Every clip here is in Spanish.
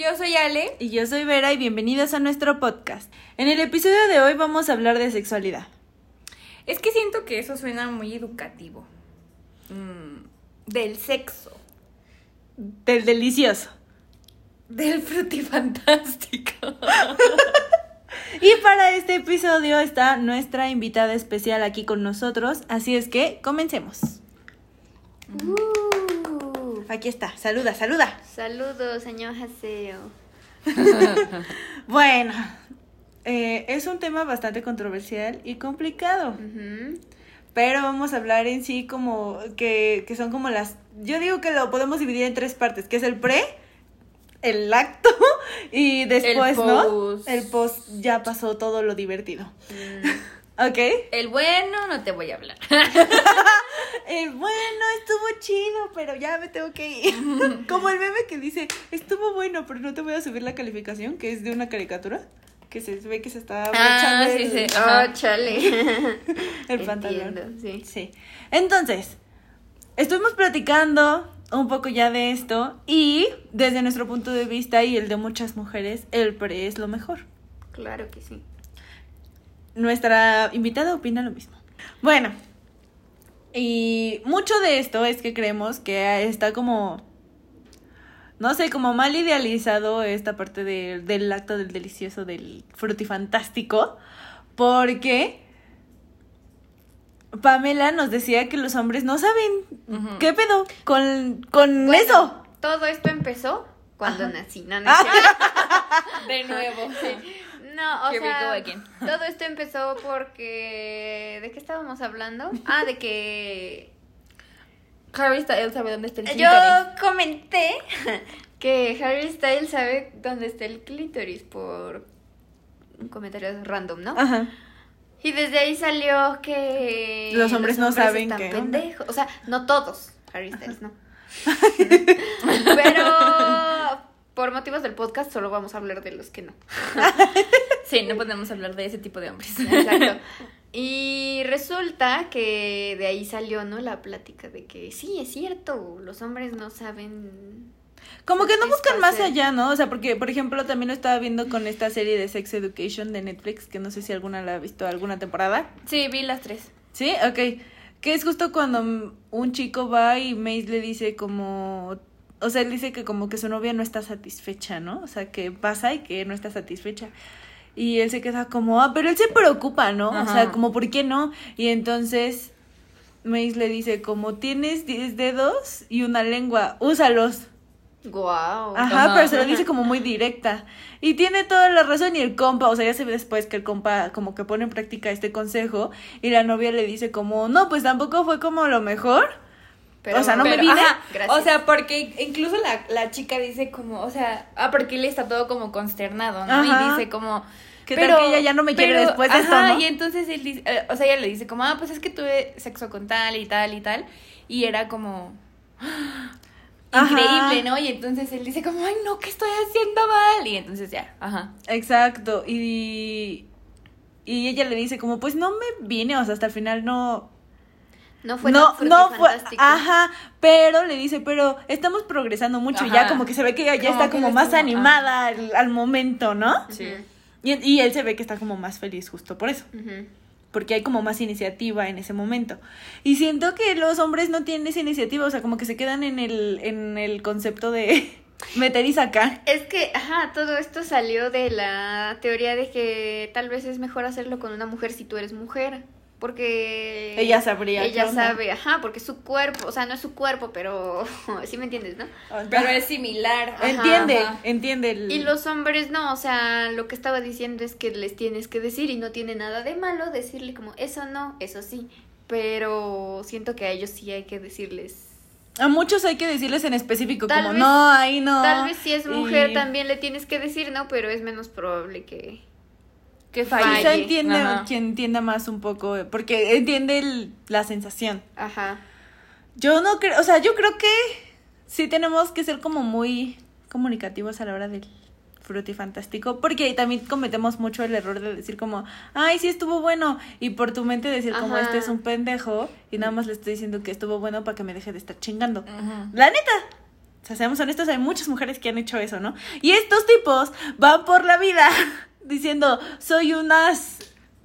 yo soy Ale. Y yo soy Vera y bienvenidos a nuestro podcast. En el episodio de hoy vamos a hablar de sexualidad. Es que siento que eso suena muy educativo. Mm, del sexo. Del delicioso. Del frutifantástico. y para este episodio está nuestra invitada especial aquí con nosotros, así es que comencemos. Uh, aquí está, saluda, saluda. Saludos, señor Haseo. bueno, eh, es un tema bastante controversial y complicado. Pero vamos a hablar en sí como que, que son como las... Yo digo que lo podemos dividir en tres partes, que es el pre, el acto y después, ¿no? El post ya pasó todo lo divertido. Mm. ¿Ok? El bueno no te voy a hablar. el bueno estuvo chido, pero ya me tengo que ir. Como el meme que dice, estuvo bueno, pero no te voy a subir la calificación, que es de una caricatura. Que se ve que se está ah, sí, sí. Oh, chale. el pantalón. sí. Sí. Entonces, estuvimos platicando un poco ya de esto y desde nuestro punto de vista y el de muchas mujeres, el pre es lo mejor. Claro que sí. Nuestra invitada opina lo mismo. Bueno, y mucho de esto es que creemos que está como, no sé, como mal idealizado esta parte del acto del delicioso, del frutifantástico, porque Pamela nos decía que los hombres no saben qué pedo con, con eso. Todo esto empezó cuando nací, no, De nuevo. No, o sea, todo esto empezó porque... ¿De qué estábamos hablando? Ah, de que... Harry Styles sabe dónde está el clítoris. Yo comenté que Harry Styles sabe dónde está el clítoris por un comentario random, ¿no? Ajá. Y desde ahí salió que los hombres, no saben que pendejos, o sea, no todos, Harry Styles, no. Pero por motivos del podcast solo vamos a hablar de los que no. Sí, no podemos hablar de ese tipo de hombres. Exacto. Y resulta que de ahí salió, ¿no? La plática de que sí, es cierto, los hombres no saben como que no buscan más allá, ¿no? O sea, porque, por ejemplo, también lo estaba viendo con esta serie de Sex Education de Netflix, que no sé si alguna la ha visto alguna temporada. Sí, vi las tres. Sí, ok. Que es justo cuando un chico va y Mace le dice como... O sea, él dice que como que su novia no está satisfecha, ¿no? O sea, que pasa y que no está satisfecha. Y él se queda como, ah, pero él se preocupa, ¿no? O sea, como, ¿por qué no? Y entonces Mace le dice, como tienes 10 dedos y una lengua, úsalos. Guau. Ajá, pero se lo dice como muy directa. Y tiene toda la razón y el compa, o sea, ya se ve después que el compa como que pone en práctica este consejo y la novia le dice como, no, pues tampoco fue como lo mejor. Pero, o sea, no me vine. o sea, porque incluso la, la chica dice como, o sea, ah, porque él está todo como consternado, ¿no? Y dice como... Que pero, tal que ella ya no me quiere después de esto, y entonces él dice, eh, o sea, ella le dice como, ah, pues es que tuve sexo con tal y tal y tal. Y era como increíble, ¿no? Y entonces él dice como, ay, no, ¿qué estoy haciendo mal? Y entonces ya, ajá. Exacto, y, y ella le dice como, pues no me vine, o sea, hasta el final no... No fue no, no fue, ajá, pero le dice, pero estamos progresando mucho, ya como que se ve que ya, está como más animada al, momento, ¿no? Sí. Y, y, él se ve que está como más feliz justo por eso porque hay como más iniciativa en ese momento. Y siento que los hombres no tienen esa iniciativa, o sea, como que se quedan en el, en el concepto de meter y sacar. Es que, ajá, todo esto salió de la teoría de que tal vez es mejor hacerlo con una mujer si tú eres mujer. Porque ella sabría ella sabe ajá porque su cuerpo o sea no es su cuerpo pero sí me entiendes no pero es similar entiende entiende y los hombres no o sea lo que estaba diciendo es que les tienes que decir y no tiene nada de malo decirle como eso no eso sí pero siento que a ellos sí hay que decirles a muchos hay que decirles en específico, como no, ahí no. Tal vez si es mujer también le tienes que decir, ¿no? Pero es menos probable que, que falle. Quizá entiende, quien entienda más un poco, porque entiende la sensación. Ajá. Yo no creo, o sea, yo creo que sí tenemos que ser como muy comunicativos a la hora del fantástico porque también cometemos mucho el error de decir como, ay, sí estuvo bueno, y por tu mente decir como, este es un pendejo, y nada más le estoy diciendo que estuvo bueno para que me deje de estar chingando. La neta, o sea, seamos honestos, hay muchas mujeres que han hecho eso, ¿no? Y estos tipos van por la vida diciendo, soy unas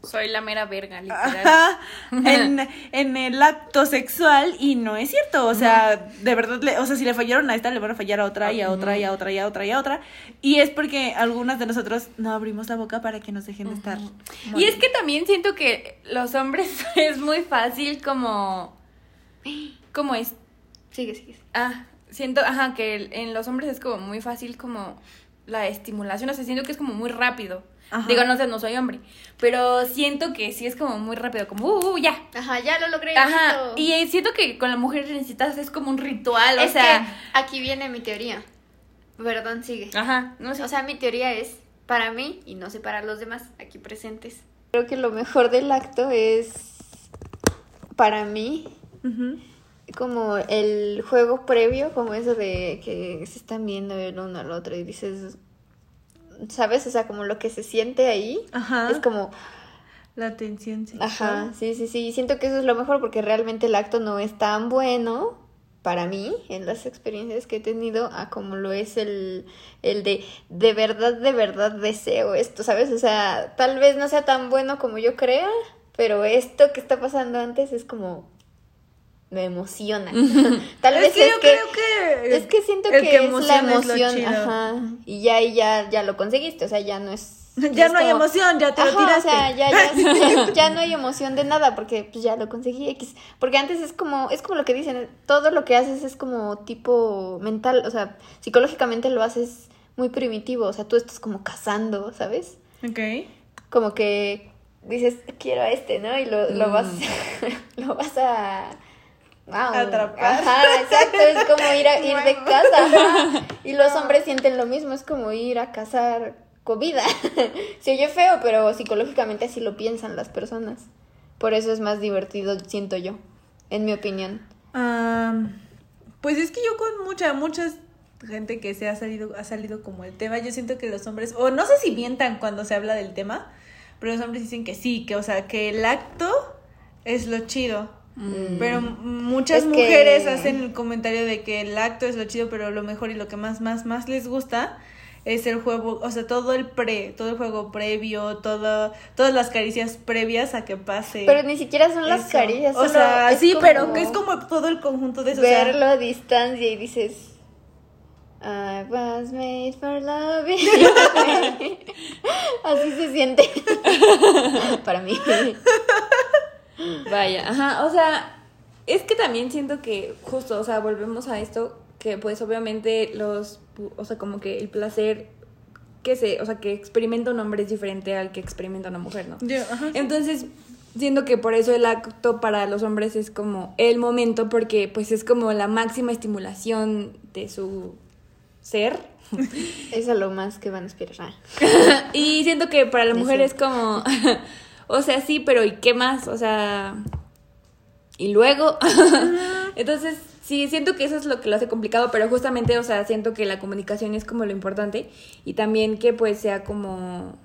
soy la mera verga, literal. en, en, el acto sexual y no es cierto. O sea, de verdad, le, o sea, si le fallaron a esta, le van a fallar a otra y a otra y a otra y a otra y a otra. Y es porque algunas de nosotros no abrimos la boca para que nos dejen de estar. Y es que también siento que los hombres es muy fácil como... ¿Cómo es? Sigue, sigue. Ah, siento, ajá, que en los hombres es como muy fácil como la estimulación, o sea, siento que es como muy rápido. Digo, no sé, no soy hombre. Pero siento que sí es como muy rápido, como, uh, uh ya. Ajá, ya lo logré. Ajá. Y siento que con la mujer necesitas, es como un ritual, o sea. aquí viene mi teoría. Perdón, sigue. Ajá, no sé. O sea, mi teoría es para mí y no sé para los demás aquí presentes. Creo que lo mejor del acto es para mí. Como el juego previo, como eso de que se están viendo el uno al otro y dices, ¿sabes? O sea, como lo que se siente ahí. Ajá. Es como... La tensión sexual. Ajá, sí, sí, sí. Siento que eso es lo mejor porque realmente el acto no es tan bueno para mí en las experiencias que he tenido a como lo es el, el de de verdad, de verdad deseo esto, ¿sabes? O sea, tal vez no sea tan bueno como yo crea, pero esto que está pasando antes es como me emociona. Tal vez es que, creo que es que siento que, es la emoción, ajá, y ya y ya ya lo conseguiste, o sea, ya no es ya no hay emoción, ya te lo tiraste. O sea, ya, ya, ya, no hay emoción de nada porque pues ya lo conseguí X. Porque antes es como, es como lo que dicen, todo lo que haces es como tipo mental, o sea, psicológicamente lo haces muy primitivo, o sea, tú estás como cazando, ¿sabes? Ok. Como que dices, quiero a este, ¿no? Y lo, lo vas, mm. lo vas a Atrapar. Ajá, exacto, es como ir, a, ir de casa. Y los hombres sienten lo mismo, es como ir a cazar comida. Se oye feo, pero psicológicamente así lo piensan las personas. Por eso es más divertido, siento yo, en mi opinión. pues es que yo con mucha, mucha gente que se ha salido, ha salido como el tema, yo siento que los hombres, o no sé si mientan cuando se habla del tema, pero los hombres dicen que sí, que o sea, que el acto es lo chido. Mm. Pero muchas mujeres hacen el comentario de que el acto es lo chido, pero lo mejor y lo que más, más, más les gusta es el juego, o sea, todo el pre, todo el juego previo, todo, todas las caricias previas a que pase. Pero ni siquiera son las caricias. O sea, sí, pero que es como todo el conjunto de eso. Verlo a distancia y dices, I was made for love. Así se siente. Para mí. Vaya, ajá, o sea, es que también siento que justo, o sea, volvemos a esto, que pues obviamente los, o sea, como que el placer que se, o sea, que experimenta un hombre es diferente al que experimenta una mujer, ¿no? Entonces, siento que por eso el acto para los hombres es como el momento, porque pues es como la máxima estimulación de su ser. Eso es lo más que van a esperar. y siento que para la mujer es como o sea, sí, pero ¿y qué más? O sea, y luego, entonces, sí, siento que eso es lo que lo hace complicado, pero justamente, o sea, siento que la comunicación es como lo importante y también que pues sea como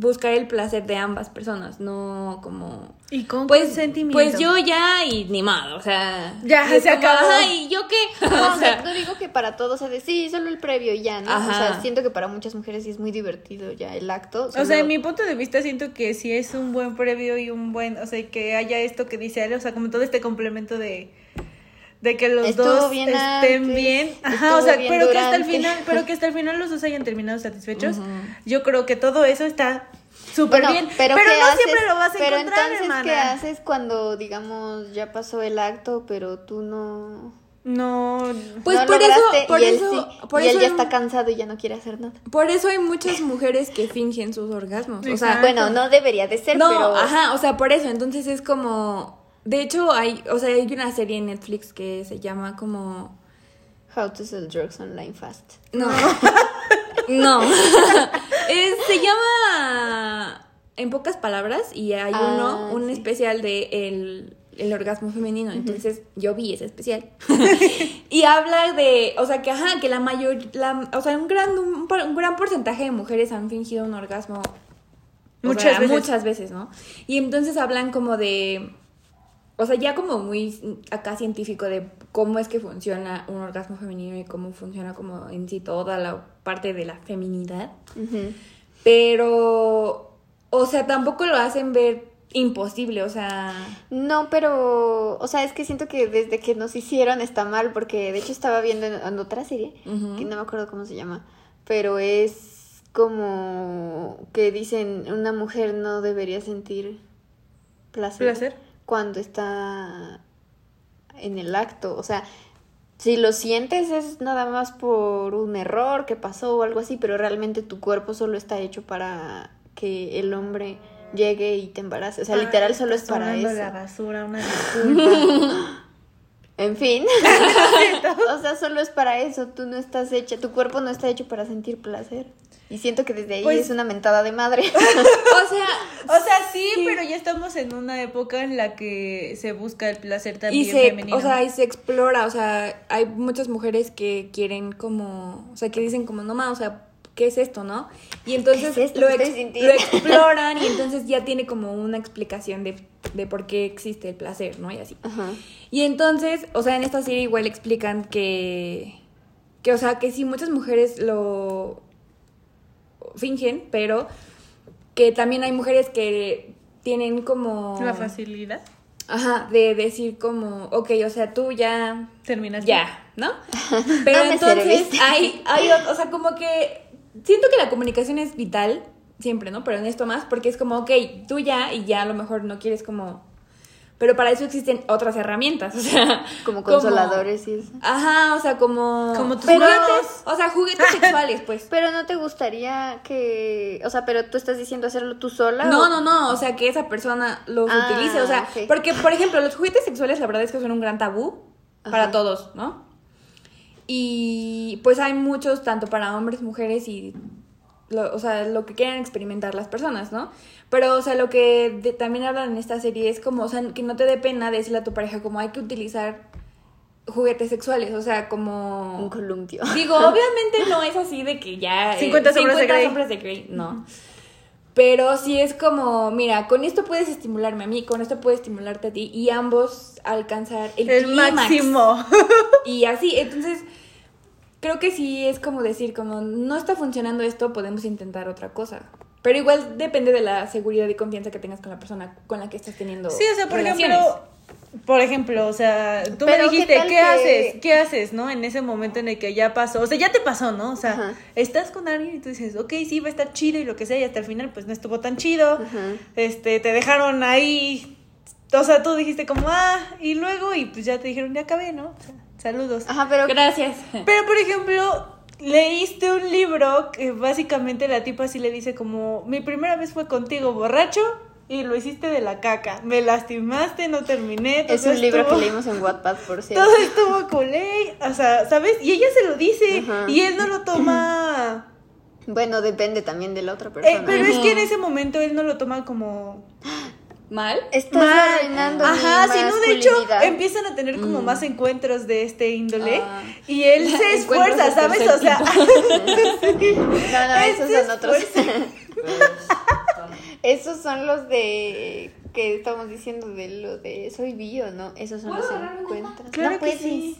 buscar el placer de ambas personas, no como... Y con pues, sentimiento. Pues yo ya y ni más, o sea... Ya, se acabó. ¿y yo qué? No, o sea, no digo que para todos, o sea, de sí, solo el previo y ya, ¿no? O sea, siento que para muchas mujeres sí es muy divertido ya el acto. O sea, en mi punto de vista siento que sí es un buen previo y un buen, o sea, que haya esto que dice Ale, o sea, como todo este complemento de de que los dos estén bien. Ajá, o sea, pero que hasta el final, pero que hasta el final los dos hayan terminado satisfechos. Yo creo que todo eso está súper bien. Pero, no siempre lo vas a pero encontrar, entonces, ¿qué haces cuando, digamos, ya pasó el acto, pero tú no... No, pues por eso, por y eso, él, sí, por y eso él ya hay- está cansado y ya no quiere hacer nada. Por eso hay muchas mujeres que fingen sus orgasmos. O sea. Bueno, no debería de ser, no, pero... ajá, o sea, por eso. Entonces es como. De hecho, hay, o sea, hay una serie en Netflix que se llama como. How to sell drugs online fast. No. no. Es- se llama. En pocas palabras, y hay Ah, uno, un sí. especial de el, el orgasmo femenino. Entonces, yo vi ese especial. y habla de. O sea, que ajá, que la mayor. La, o sea, un gran, un, un gran porcentaje de mujeres han fingido un orgasmo. Muchas sea, veces. Muchas veces, ¿no? Y entonces hablan como de. O sea, ya como muy acá científico de cómo es que funciona un orgasmo femenino y cómo funciona como en sí toda la parte de la feminidad. Pero, o sea, tampoco lo hacen ver imposible, o sea... No, pero, o sea, es que siento que desde que nos hicieron está mal, porque de hecho estaba viendo en, en otra serie, que no me acuerdo cómo se llama, pero es como que dicen una mujer no debería sentir placer, Placer. Cuando está en el acto, o sea, si lo sientes es nada más por un error que pasó o algo así, pero realmente tu cuerpo solo está hecho para que el hombre llegue y te embarace, o sea, literal solo es para eso. la basura, una disculpa. En fin. o sea, solo es para eso. Tú no estás hecha, tu cuerpo no está hecho para sentir placer. Y siento que desde ahí Pues- es una mentada de madre. O sea, O sea, sí, pero ya estamos en una época en la que se busca el placer también y se, femenino. o sea, y se explora, o sea, hay muchas mujeres que quieren como, o sea, que dicen como, no ma, o sea, ¿qué es esto, no? Y entonces ¿Qué es esto ex- lo exploran y entonces ya tiene como una explicación de, de por qué existe el placer, ¿no? Y así. Ajá. Y entonces, o sea, en esta serie igual explican que, que, o sea, que sí, muchas mujeres lo fingen, pero que también hay mujeres que tienen como... la facilidad. Ajá, de decir como, ok, o sea, tú ya, Terminas. ya, ¿no? Pero entonces hay, hay, o sea, como que siento que la comunicación es vital, siempre, ¿no? Pero en esto más, porque es como, ok, tú ya y ya a lo mejor no quieres como... Pero para eso existen otras herramientas, o sea... Como consoladores y eso. Ajá, o sea, como... Como tus juguetes, o sea, juguetes sexuales, pues. Pero no te gustaría que, o sea, pero tú estás diciendo hacerlo tú sola. No, o- no, no, o sea, que esa persona los Ah, utilice, o sea, porque, por ejemplo, los juguetes sexuales la verdad es que son un gran tabú para todos, ¿no? Y pues hay muchos, tanto para hombres, mujeres y, lo- o sea, lo que quieran experimentar las personas, ¿no? Pero, o sea, lo que de- también hablan en esta serie es como, o sea, que no te dé pena decirle a tu pareja como hay que utilizar juguetes sexuales, o sea, como... Un columpio. Digo, obviamente no es así de que ya... eh, 50 sombras de Grey. sombras de Grey, no. Pero sí es como, mira, con esto puedes estimularme a mí, con esto puedes estimularte a ti y ambos alcanzar el, El máximo. Y así, entonces, creo que sí es como decir, como no está funcionando esto, podemos intentar otra cosa. Pero igual depende de la seguridad y confianza que tengas con la persona con la que estás teniendo Sí, o sea, por relaciones. ejemplo, por ejemplo, o sea, tú me Pero, ¿qué dijiste, ¿qué, que- haces? ¿Qué haces, no? En ese momento en el que ya pasó, o sea, ya te pasó, ¿no? O sea, Ajá. estás con alguien y tú dices, ok, sí, va a estar chido y lo que sea, y hasta el final, pues no estuvo tan chido. Ajá. Este, te dejaron ahí, o sea, tú dijiste como, ah, y luego, y pues ya te dijeron, ya acabé, ¿no? O sea, saludos. Ajá, pero Gracias. Pero, por ejemplo, leíste un libro que básicamente la tipa así le dice como, mi primera vez fue contigo borracho y lo hiciste de la caca. Me lastimaste, no terminé. es un libro que leímos en Wattpad, por cierto. Todo estuvo culé, o sea, ¿sabes? Y ella se lo dice Ajá. y él no lo toma... Bueno, depende también de la otra Eh, persona. pero es que en ese momento él no lo toma como... ¿Mal? Estás mal. arruinando Ajá, mi si no, de hecho, empiezan a tener como más encuentros de este índole Ah. y él se esfuerza, ¿sabes? O sea, No, no, esos son otros. esos son los de que estamos diciendo de lo de soy bio, ¿no? Esos son los encuentros. Claro no que puedes. sí.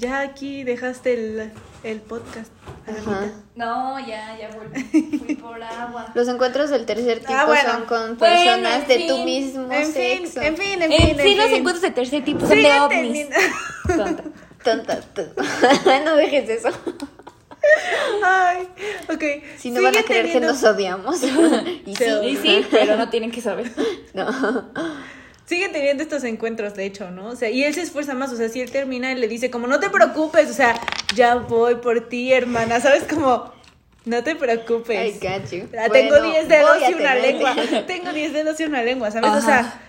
Ya aquí dejaste el, el podcast. Ajá. No, ya, ya volví. Fui por agua. Los encuentros del tercer tipo Ah, bueno. son con personas de fin. tu mismo En fin, en fin, en En fin. sí, en los fin. encuentros de tercer tipo son de Sigue ovnis. Tonta. Tonta, no dejes eso. Ay, ok. Si no van a creer que nos odiamos. y, sí, y sí, pero no tienen que saber. No. Sigue teniendo estos encuentros, de hecho, ¿no? O sea, y él se esfuerza más, o sea, si él termina y le dice como, no te preocupes, o sea, ya voy por ti, hermana, ¿sabes? Como, no te preocupes. I got you. Tengo 10 dedos y una lengua. Tengo 10 dedos y una lengua, ¿sabes? O sea,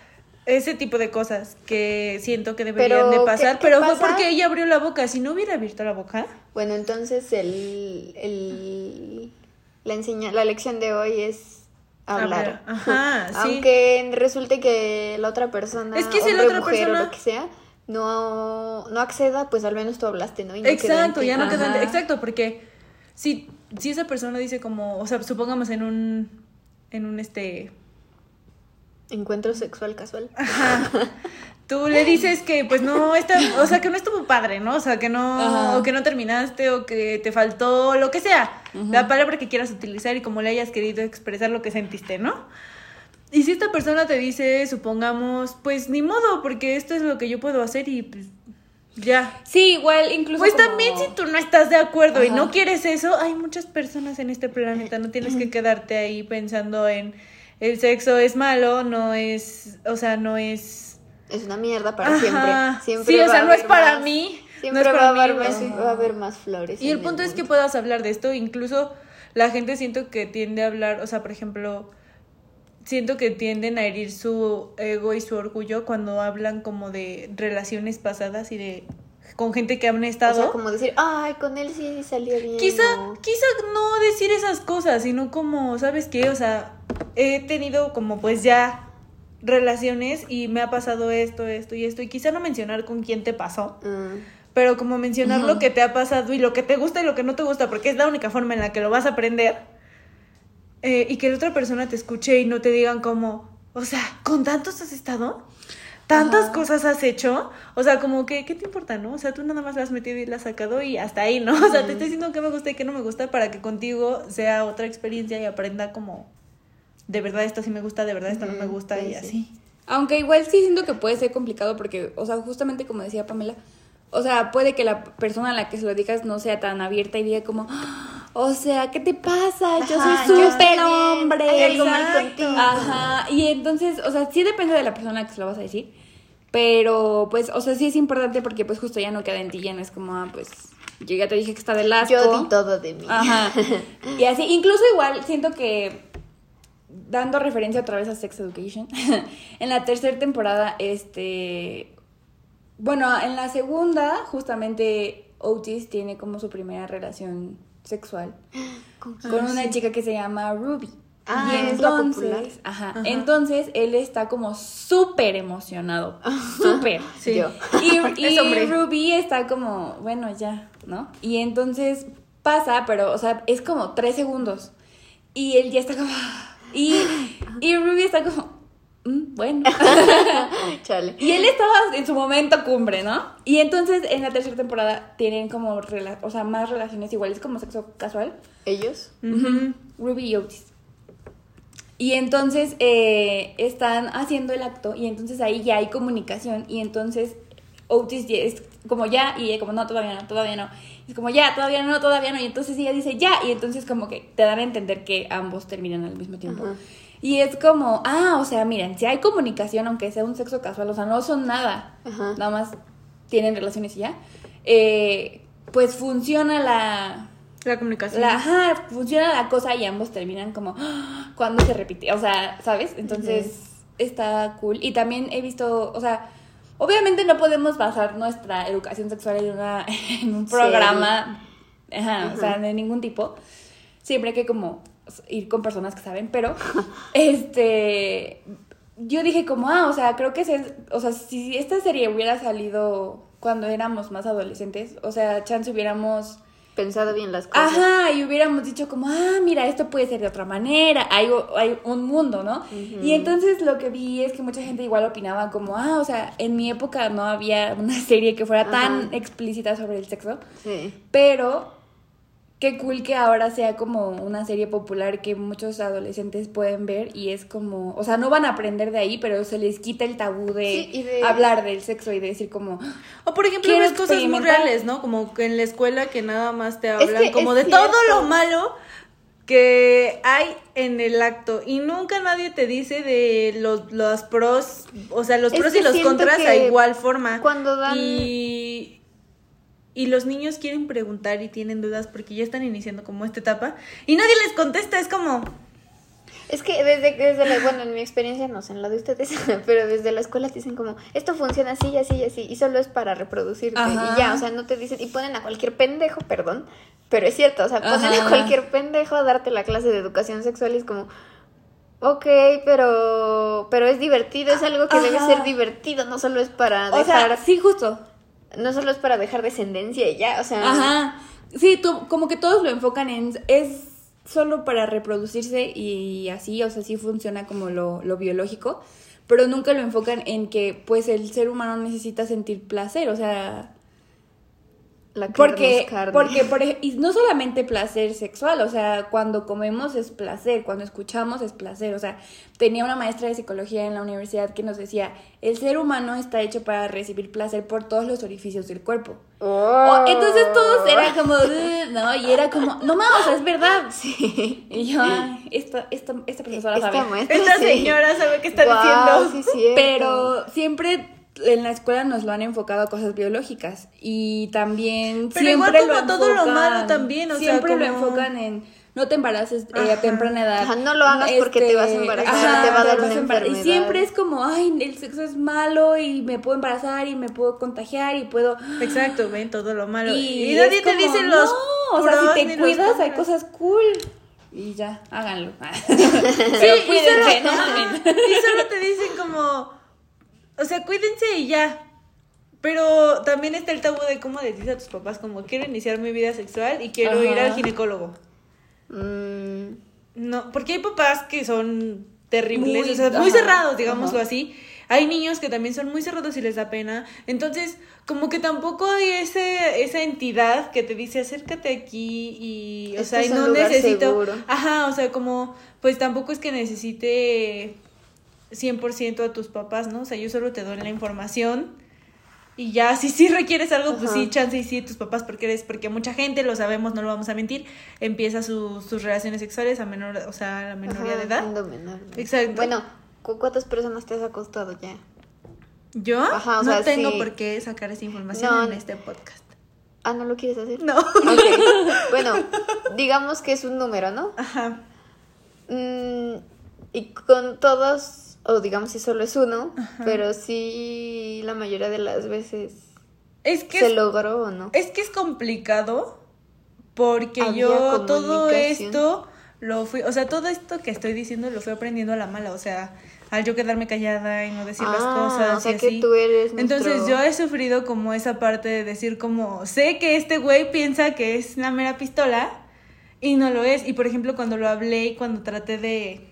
ese tipo de cosas que siento que deberían de pasar, pero fue porque ella abrió la boca. Si no hubiera abierto la boca. Bueno, entonces el, el la enseña, la lección de hoy es hablar. Ajá, sí. Aunque resulte que la otra persona, es que si la otra mujer persona o lo que sea, no, no acceda, pues al menos tú hablaste, ¿no? Y no exacto, ya no queda exacto, porque si, si esa persona dice como, o sea, supongamos en un, en un este Encuentro sexual casual. Tú le dices que pues no está, o sea, que no estuvo padre, ¿no? O sea, que no o que no terminaste o que te faltó lo que sea, la palabra que quieras utilizar y como le hayas querido expresar lo que sentiste, ¿no? Y si esta persona te dice, supongamos, pues ni modo, porque esto es lo que yo puedo hacer y pues ya. Sí, igual, incluso. Pues también si tú no estás de acuerdo y no quieres eso, hay muchas personas en este planeta, no tienes que quedarte ahí pensando en el sexo es malo, no es, o sea, no es... Es una mierda para siempre. siempre. Sí, o sea, no es para mí. Siempre no es para va, a haber más, va a haber más flores. Y el punto es que puedas hablar de esto, incluso la gente siento que tiende a hablar, o sea, por ejemplo, siento que tienden a herir su ego y su orgullo cuando hablan como de relaciones pasadas y de con gente que han estado. O sea, como decir, ay, con él sí salió bien. Quizá, quizá no decir esas cosas, sino como, ¿sabes qué? O sea, he tenido como pues ya relaciones y me ha pasado esto, esto y esto. Y quizá no mencionar con quién te pasó. Mm. Pero como mencionar lo que te ha pasado y lo que te gusta y lo que no te gusta, porque es la única forma en la que lo vas a aprender. Eh, y que la otra persona te escuche y no te digan como, o sea, ¿con tantos has estado? tantas cosas has hecho, o sea, como que, ¿qué te importa, no? O sea, tú nada más la has metido y la has sacado y hasta ahí, ¿no? O sea, te estoy diciendo qué me gusta y qué no me gusta para que contigo sea otra experiencia y aprenda como, de verdad esto sí me gusta, de verdad esto no me gusta y así. Aunque igual sí siento que puede ser complicado porque, o sea, justamente como decía Pamela, o sea, puede que la persona a la que se lo digas no sea tan abierta y diga como, o sea, ¿qué te pasa? Yo soy súper hombre. Ajá. Y entonces, o sea, sí depende de la persona a la que se lo vas a decir. Pero, pues, o sea, sí es importante porque, pues, justo ya no queda en ti, ya no es como, ah, pues, yo ya te dije que está de asco. Yo di todo de mí. Ajá. Y así, incluso igual, siento que, dando referencia otra vez a Sex Education, en la tercera temporada, este, bueno, en la segunda, justamente, Otis tiene como su primera relación sexual con, una chica que se llama Ruby. Ah, y entonces, ajá, entonces él está como súper emocionado, súper. sí. Y, Ruby está como, bueno, ya, ¿no? Y entonces pasa, pero, o sea, es como tres segundos. Y él ya está como, y, y Ruby está como, mm, bueno. Chale. Y él estaba en su momento cumbre, ¿no? Y entonces en la tercera temporada tienen como, o sea, más relaciones iguales como sexo casual. ¿Ellos? Ruby y Otis. Y entonces eh, están haciendo el acto y entonces ahí ya hay comunicación y entonces Otis es como ya y como no, todavía no, todavía no. Es como ya, todavía no, todavía no. Y entonces ella dice ya y entonces como que te dan a entender que ambos terminan al mismo tiempo. Y es como, ah, o sea, miren, si hay comunicación, aunque sea un sexo casual, o sea, no son nada, nada más tienen relaciones y ya, eh, pues funciona la la comunicación. ajá, funciona la cosa y ambos terminan como ¡ah! cuando se repite, o sea, ¿sabes? Entonces está cool. Y también he visto, o sea, obviamente no podemos basar nuestra educación sexual en, una, en un programa, ajá, o sea, de ningún tipo. Siempre hay que como ir con personas que saben, pero este yo dije como, ah, o sea, creo que se, o sea, si esta serie hubiera salido cuando éramos más adolescentes, o sea, chance hubiéramos pensado bien las cosas. Ajá, y hubiéramos dicho como, ah, mira, esto puede ser de otra manera, hay, hay un mundo, ¿no? Y entonces lo que vi es que mucha gente igual opinaba como, ah, o sea, en mi época no había una serie que fuera tan explícita sobre el sexo, sí. pero qué cool que ahora sea como una serie popular que muchos adolescentes pueden ver y es como, o sea, no van a aprender de ahí, pero se les quita el tabú de, hablar del sexo y de decir como... O por ejemplo, ves cosas muy reales, ¿no? Como que en la escuela que nada más te hablan como de todo lo malo que hay en el acto y nunca nadie te dice de los, los pros, o sea, los pros y los contras a igual forma. Cuando dan... Y y los niños quieren preguntar y tienen dudas porque ya están iniciando como esta etapa y nadie les contesta, es como... Es que desde, desde la, bueno, en mi experiencia no sé en la de ustedes, pero desde la escuela te dicen como, esto funciona así, así, así, y solo es para reproducirte, y ya, o sea, no te dicen, y ponen a cualquier pendejo, perdón, pero es cierto, o sea, ponen a cualquier pendejo a darte la clase de educación sexual y es como, ok, pero, pero es divertido, es algo que debe ser divertido, no solo es para dejar... sí, justo, no solo es para dejar descendencia y ya, o sea. Ajá. Sí, tú, como que todos lo enfocan en. Es solo para reproducirse y así, o sea, sí funciona como lo, lo biológico, pero nunca lo enfocan en que, pues, el ser humano necesita sentir placer, o sea porque, porque por, y no solamente placer sexual, o sea, cuando comemos es placer, cuando escuchamos es placer, o sea, tenía una maestra de psicología en la universidad que nos decía, el ser humano está hecho para recibir placer por todos los orificios del cuerpo. Oh. entonces todos eran como, no, y era como, no mames, es verdad. Sí. Y yo, esta, esta, esta profesora sabe. esta señora sabe qué está diciendo. Pero siempre en la escuela nos lo han enfocado a cosas biológicas y también Pero siempre igual como todo lo malo también, o siempre lo enfocan en no te embaraces eh, a temprana edad. no lo hagas porque te vas a este, embarazar, te va a dar una enfermedad. Y siempre es como, ay, el sexo es malo y me puedo embarazar y me puedo contagiar y puedo... Exacto, ven todo lo malo. Y, nadie te dice los... No, o sea, si te cuidas hay cosas cool. Y ya, háganlo. sí, Pero cuídense, no mames. Y solo te dicen como o sea, cuídense y ya. Pero también está el tabú de cómo decís a tus papás, como quiero iniciar mi vida sexual y quiero ir al ginecólogo. Mm. No, porque hay papás que son terribles, muy, o sea, muy cerrados, digámoslo así. Hay niños que también son muy cerrados y les da pena. Entonces, como que tampoco hay ese, esa entidad que te dice acércate aquí y, o sea, y no necesito. Ajá, o sea, como, pues tampoco es que necesite 100% a tus papás, ¿no? O sea, yo solo te doy la información y ya, si sí requieres algo, pues sí, chance y sí, tus papás, porque eres, porque mucha gente, lo sabemos, no lo vamos a mentir, empieza sus relaciones sexuales a menor, o sea, a la menoría de edad. Menor, Exacto. Bueno, ¿cuántas personas te has acostado ya? ¿Yo? Ajá, o no tengo por qué sacar esa información en este podcast. Ah, ¿no lo quieres hacer? No. Bueno, digamos que es un número, ¿no? Ajá. Mm, y con todos o digamos si solo es uno, pero sí la mayoría de las veces es que se logró o no. Es que es complicado porque yo todo esto lo fui, o sea, todo esto que estoy diciendo lo fui aprendiendo a la mala, o sea, al yo quedarme callada y no decir las ah, cosas o sea que tú eres Entonces yo he sufrido como esa parte de decir como, sé que este güey piensa que es una mera pistola y no lo es. Y por ejemplo, cuando lo hablé y cuando traté de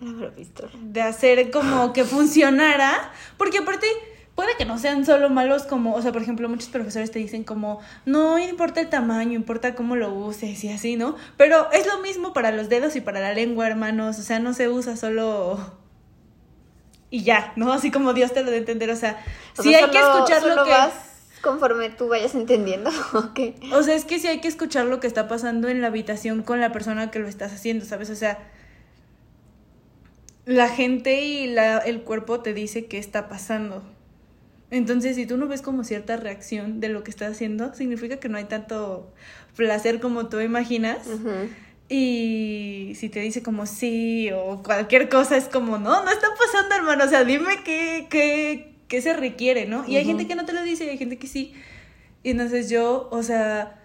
de hacer como que funcionara, porque aparte puede que no sean solo malos como, o sea, por ejemplo, muchos profesores te dicen como, no importa el tamaño, importa cómo lo uses y así, ¿no? Pero es lo mismo para los dedos y para la lengua, hermanos, o sea, no se usa solo y ya, ¿no? Así como Dios te lo de entender, o sea, sí hay que escuchar lo que... Vas conforme tú vayas entendiendo, ¿ok? O sea, es que sí hay que escuchar lo que está pasando en la habitación con la persona que lo estás haciendo, ¿sabes? O sea, la gente y la, el cuerpo te dice qué está pasando. Entonces, si tú no ves como cierta reacción de lo que estás haciendo, significa que no hay tanto placer como tú imaginas. Y si te dice como sí o cualquier cosa, es como, no, no está pasando, hermano. O sea, dime qué, qué, qué se requiere, ¿no? Y hay gente que no te lo dice y hay gente que sí. Y entonces yo, o sea,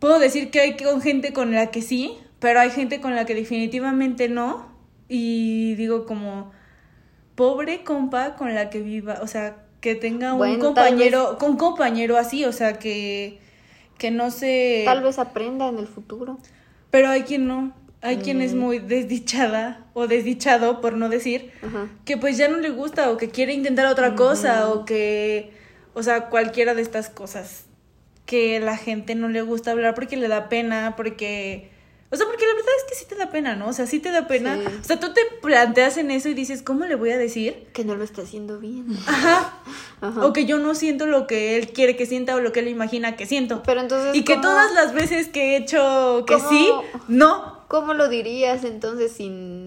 puedo decir que hay con gente con la que sí, pero hay gente con la que definitivamente no. Y digo como, pobre compa con la que viva, o sea, que tenga un compañero, con un compañero así, o sea, que, que no se... Tal vez aprenda en el futuro. Pero hay quien no, hay quien es mm. muy desdichada o desdichado, por no decir, que pues ya no le gusta o que quiere intentar otra cosa o que, o sea, cualquiera de estas cosas. que la gente no le gusta hablar porque le da pena, porque... O sea, porque la verdad es que sí te da pena, ¿no? O sea, sí te da pena. O sea, tú te planteas en eso y dices, ¿cómo le voy a decir? Que no lo está haciendo bien. Ajá. O que yo no siento lo que él quiere que sienta o lo que él imagina que siento. Pero entonces... Y que todas las veces que he hecho que sí, no. ¿Cómo lo dirías entonces sin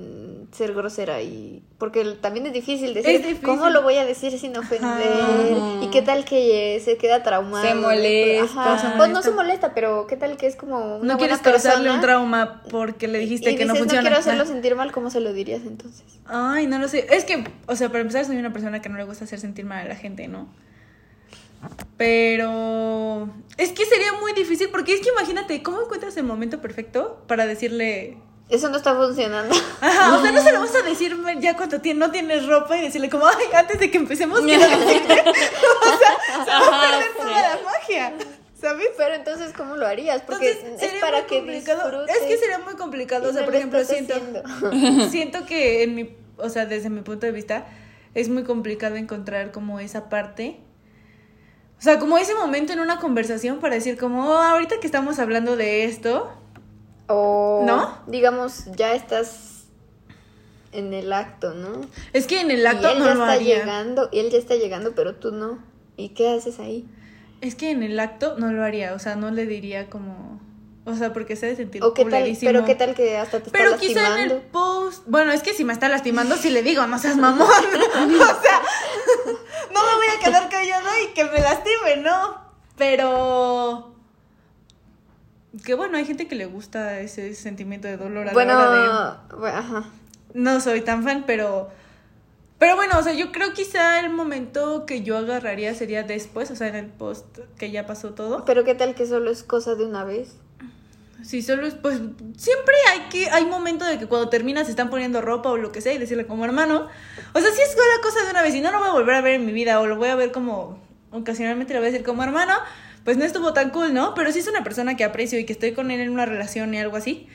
ser grosera y porque también es difícil decir cómo lo voy a decir sin ofender y qué tal que se queda traumado se molesta, pues no se molesta pero qué tal que es como una no quieres causarle un trauma porque le dijiste que no funciona no quiero hacerlo sentir mal cómo se lo dirías entonces ay no lo sé. Es que o sea para empezar soy una persona que no le gusta hacer sentir mal a la gente no pero es que sería muy difícil porque es que imagínate, ¿cómo encuentras el momento perfecto para decirle eso no está funcionando. Ajá, o sea, no se lo vas a decir ya cuando no tienes ropa y decirle como, ay, antes de que empecemos, quiero decirte. o sea, se va a perder toda la magia. ¿Sabes? Pero entonces, ¿cómo lo harías? Porque es para que complicado. Es que sería muy complicado. o sea, por ejemplo, siento, siento que en mi, o sea, desde mi punto de vista, es muy complicado encontrar como esa parte. O sea, como ese momento en una conversación para decir como, oh, ahorita que estamos hablando de esto, o, ¿No? digamos, ya estás en el acto, ¿no? Es que en el acto y él no ya lo está haría. llegando, y él ya está llegando, pero tú no. ¿Y qué haces ahí? Es que en el acto no lo haría, o sea, no le diría como... O sea, porque se ha de sentir o qué tal, Pero qué tal que hasta te está Pero quizá en el post... Bueno, es que si me está lastimando, si le digo, no seas mamón. o sea, no me voy a quedar callado y que me lastime, ¿no? Pero... Que bueno, hay gente que le gusta ese sentimiento de dolor a bueno, la hora de... Ajá. No soy tan fan, pero... Pero bueno, o sea, yo creo quizá el momento que yo agarraría sería después, o sea, en el post que ya pasó todo. Pero qué tal que solo es cosa de una vez? Sí, solo es, pues siempre hay que, hay momento de que cuando terminas se están poniendo ropa o lo que sea y decirle como hermano. O sea, si es la cosa de una vez y no lo voy a volver a ver en mi vida o lo voy a ver como, ocasionalmente le voy a decir como hermano, pues no estuvo tan cool, ¿no? Pero si es una persona que aprecio y que estoy con él en una relación y algo así,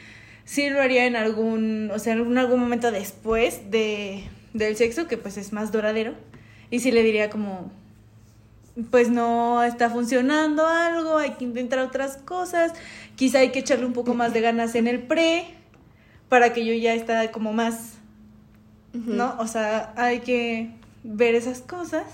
sí lo haría en algún, o sea, en algún momento después de, del sexo, que pues es más duradero. Y sí le diría como, pues no está funcionando algo, hay que intentar otras cosas, quizá hay que echarle un poco más de ganas en el pre, para que yo ya esté como más, ¿no? O sea, hay que ver esas cosas.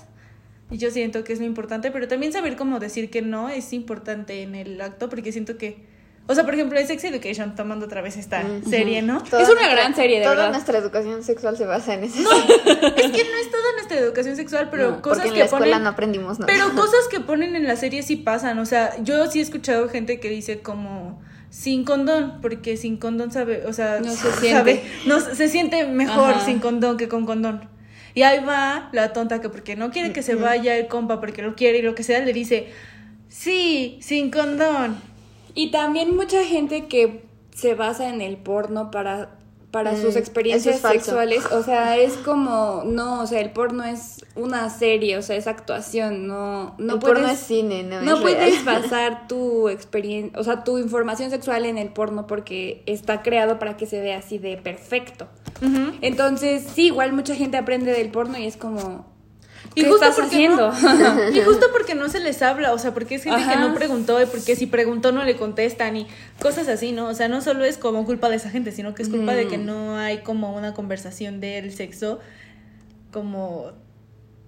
Y yo siento que es lo importante, pero también saber cómo decir que no es importante en el acto, porque siento que... O sea, por ejemplo, en Sex Education, tomando otra vez esta serie, ¿no? es una gran serie, de toda verdad. Toda nuestra educación sexual se basa en eso. No, es que no es toda nuestra educación sexual, pero cosas en que la escuela no aprendimos nada. Pero cosas que ponen en la serie sí pasan, o sea, yo sí he escuchado gente que dice como sin condón, porque sin condón sabe, o sea, no se siente, no, se siente mejor sin condón que con condón. Y ahí va la tonta que porque no quiere que se vaya el compa, porque lo quiere y lo que sea, le dice, sí, sin condón. Y también mucha gente que se basa en el porno para para sus mm, experiencias sexuales, o sea, es como, no, o sea, el porno es una serie, o sea, es actuación, no, no el puedes, porno es cine, no, no puedes basar tu experiencia, o sea, tu información sexual en el porno porque está creado para que se vea así de perfecto. Entonces, sí, igual mucha gente aprende del porno y es como, ¿Qué y justo estás haciendo? y justo porque no se les habla, o sea, porque es gente que no preguntó y porque si preguntó no le contestan y cosas así, ¿no? O sea, no solo es como culpa de esa gente, sino que es culpa de que no hay como una conversación del sexo como...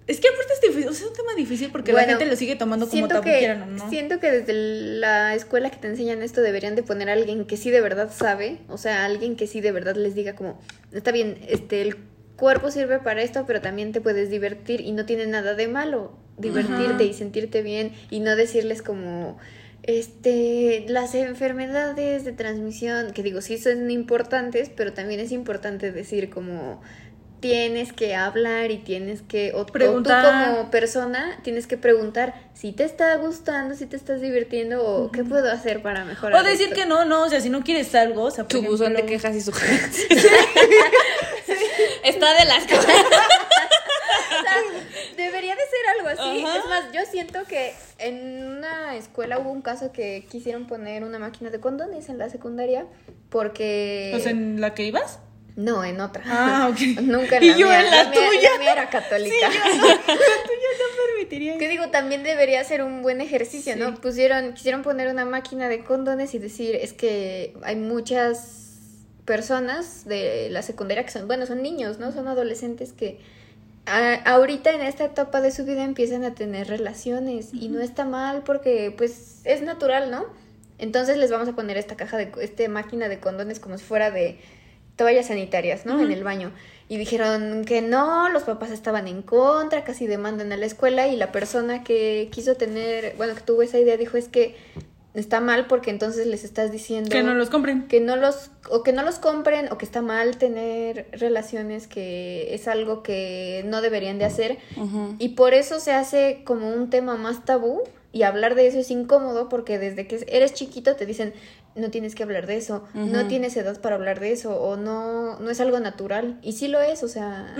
Es que aparte es difícil, o sea, es un tema difícil porque la gente lo sigue tomando como tabú, quieran o no. Siento que desde la escuela que te enseñan esto deberían de poner a alguien que sí de verdad sabe, o sea, alguien que sí de verdad les diga como, está bien, este, el cuerpo sirve para esto, pero también te puedes divertir y no tiene nada de malo divertirte y sentirte bien y no decirles como este las enfermedades de transmisión que digo sí son importantes pero también es importante decir como tienes que hablar y tienes que o, preguntar. tú como persona tienes que preguntar si te está gustando si te estás divirtiendo o qué puedo hacer para mejorar o decir que no no o sea si no quieres algo o sea tu buzón de quejas y sugerencias Está de las cosas. debería de ser algo así. Es más, yo siento que en una escuela hubo un caso que quisieron poner una máquina de condones en la secundaria porque... ¿Pues en la que ibas? No, en otra. Ah, ok. Nunca en la y yo en la, tuya. la mía era católica. Sí, yo no, la tuya no permitiría Que digo, también debería ser un buen ejercicio, ¿no? Pusieron, quisieron poner una máquina de condones y decir, es que hay muchas personas de la secundaria que son, bueno, son niños, ¿no? Son adolescentes que ahorita en esta etapa de su vida empiezan a tener relaciones y no está mal porque pues es natural, ¿no? Entonces les vamos a poner esta caja de, este máquina de condones como si fuera de toallas sanitarias, ¿no? En el baño. Y dijeron que no, los papás estaban en contra, casi demandan a la escuela y la persona que quiso tener, bueno, que tuvo esa idea dijo es que está mal porque entonces les estás diciendo que no los compren que no los o que no los compren o que está mal tener relaciones que es algo que no deberían de hacer y por eso se hace como un tema más tabú y hablar de eso es incómodo porque desde que eres chiquito te dicen no tienes que hablar de eso no tienes edad para hablar de eso o no no es algo natural y sí lo es o sea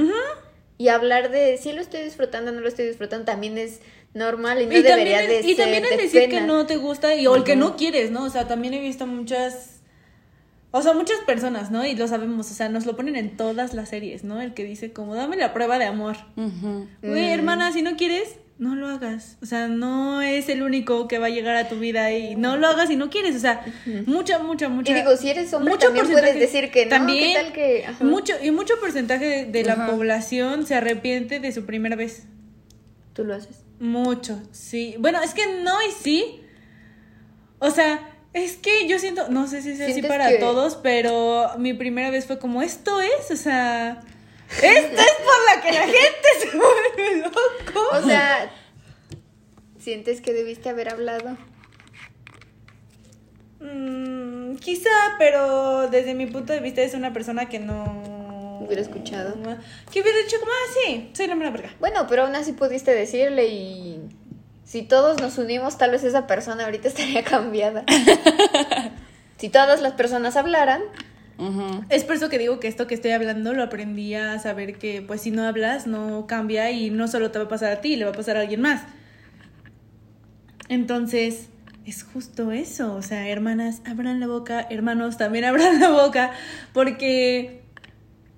y hablar de si lo estoy disfrutando no lo estoy disfrutando también es normal y no debería de ser Y también es decir que no te gusta y, o el que no quieres, ¿no? O sea, también he visto muchas... O sea, muchas personas, ¿no? Y lo sabemos, o sea, nos lo ponen en todas las series, ¿no? El que dice como, dame la prueba de amor. Güey, hermana, si no quieres, no lo hagas. O sea, no es el único que va a llegar a tu vida y no lo hagas si no quieres. O sea, mucha, mucha, mucha. Y digo, si eres hombre, mucho también puedes decir que no. También, tal que? Mucho, y mucho porcentaje de la población se arrepiente de su primera vez. ¿Tú lo haces? Mucho, sí. Bueno, es que no y sí. O sea, es que yo siento, no sé si es así para todos, pero mi primera vez fue como, esto es, o sea, esto es por la que la gente se vuelve loco. O sea, ¿sientes que debiste haber hablado? Mm, quizá, pero desde mi punto de vista es una persona que no hubiera escuchado. Que hubiera dicho como, ah, sí, soy la mera verga. Bueno, pero aún así pudiste decirle y si todos nos unimos, tal vez esa persona ahorita estaría cambiada. si todas las personas hablaran. Es por eso que digo que esto que estoy hablando lo aprendí a saber que pues si no hablas no cambia y no solo te va a pasar a ti, le va a pasar a alguien más. Entonces, es justo eso, o sea, hermanas, abran la boca, hermanos, también abran la boca, porque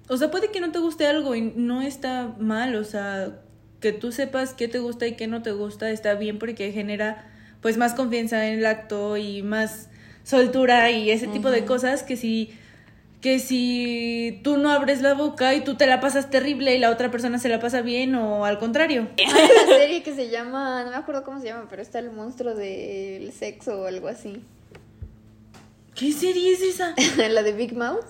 o sea, puede que no te guste algo y no está mal, o sea, que tú sepas qué te gusta y qué no te gusta está bien porque genera pues más confianza en el acto y más soltura y ese tipo de cosas que si que si tú no abres la boca y tú te la pasas terrible y la otra persona se la pasa bien o al contrario. Hay una serie que se llama, no me acuerdo cómo se llama, pero está el monstruo del sexo o algo así. ¿Qué serie es esa? la de Big Mouth.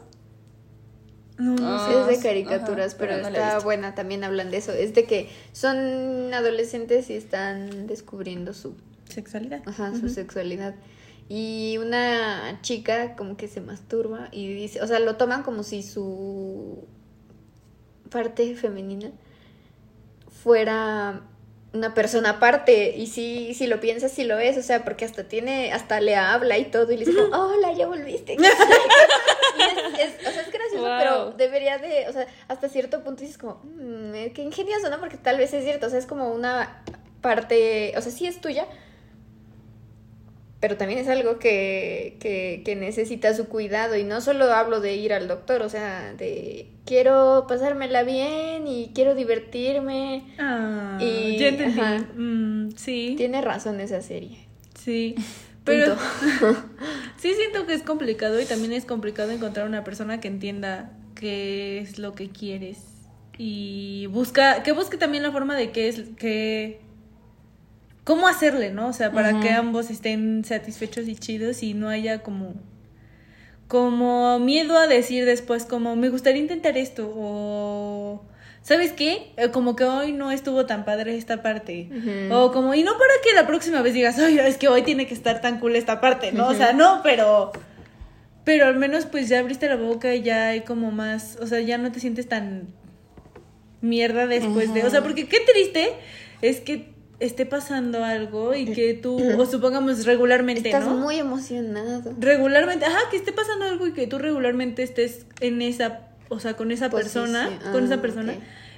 No, es de caricaturas, pero, está buena, también hablan de eso. Es de que son adolescentes y están descubriendo su sexualidad. Ajá, su sexualidad. Y una chica como que se masturba y dice, o sea, lo toman como si su parte femenina fuera una persona aparte y sí, si lo piensas, sí lo es, o sea, porque hasta tiene, hasta le habla y todo y le dice, hola, ya volviste. es, o sea, es gracioso, pero debería de, o sea, hasta cierto punto dices como, mmm, qué ingenioso, ¿no? Porque tal vez es cierto, o sea, es como una parte, o sea, sí es tuya, pero también es algo que, que, que, necesita su cuidado y no solo hablo de ir al doctor, o sea, de quiero pasármela bien y quiero divertirme. Ah, y, ya entendí. Mm, sí. Tiene razón esa serie. Sí. Pero sí siento que es complicado y también es complicado encontrar una persona que entienda qué es lo que quieres y busca que busque también la forma de qué es que cómo hacerle, ¿no? O sea, para que ambos estén satisfechos y chidos y no haya como como miedo a decir después como me gustaría intentar esto o ¿sabes qué? Eh, como que hoy no estuvo tan padre esta parte. O como, y no para que la próxima vez digas, ay, es que hoy tiene que estar tan cool esta parte, ¿no? O sea, no, pero. Pero al menos pues ya abriste la boca y ya hay como más. O sea, ya no te sientes tan mierda después de. O sea, porque qué triste es que esté pasando algo y que tú, o supongamos regularmente, Estás muy emocionado. Regularmente, ajá, que esté pasando algo y que tú regularmente estés en esa, o sea, con esa persona, con esa ah, persona.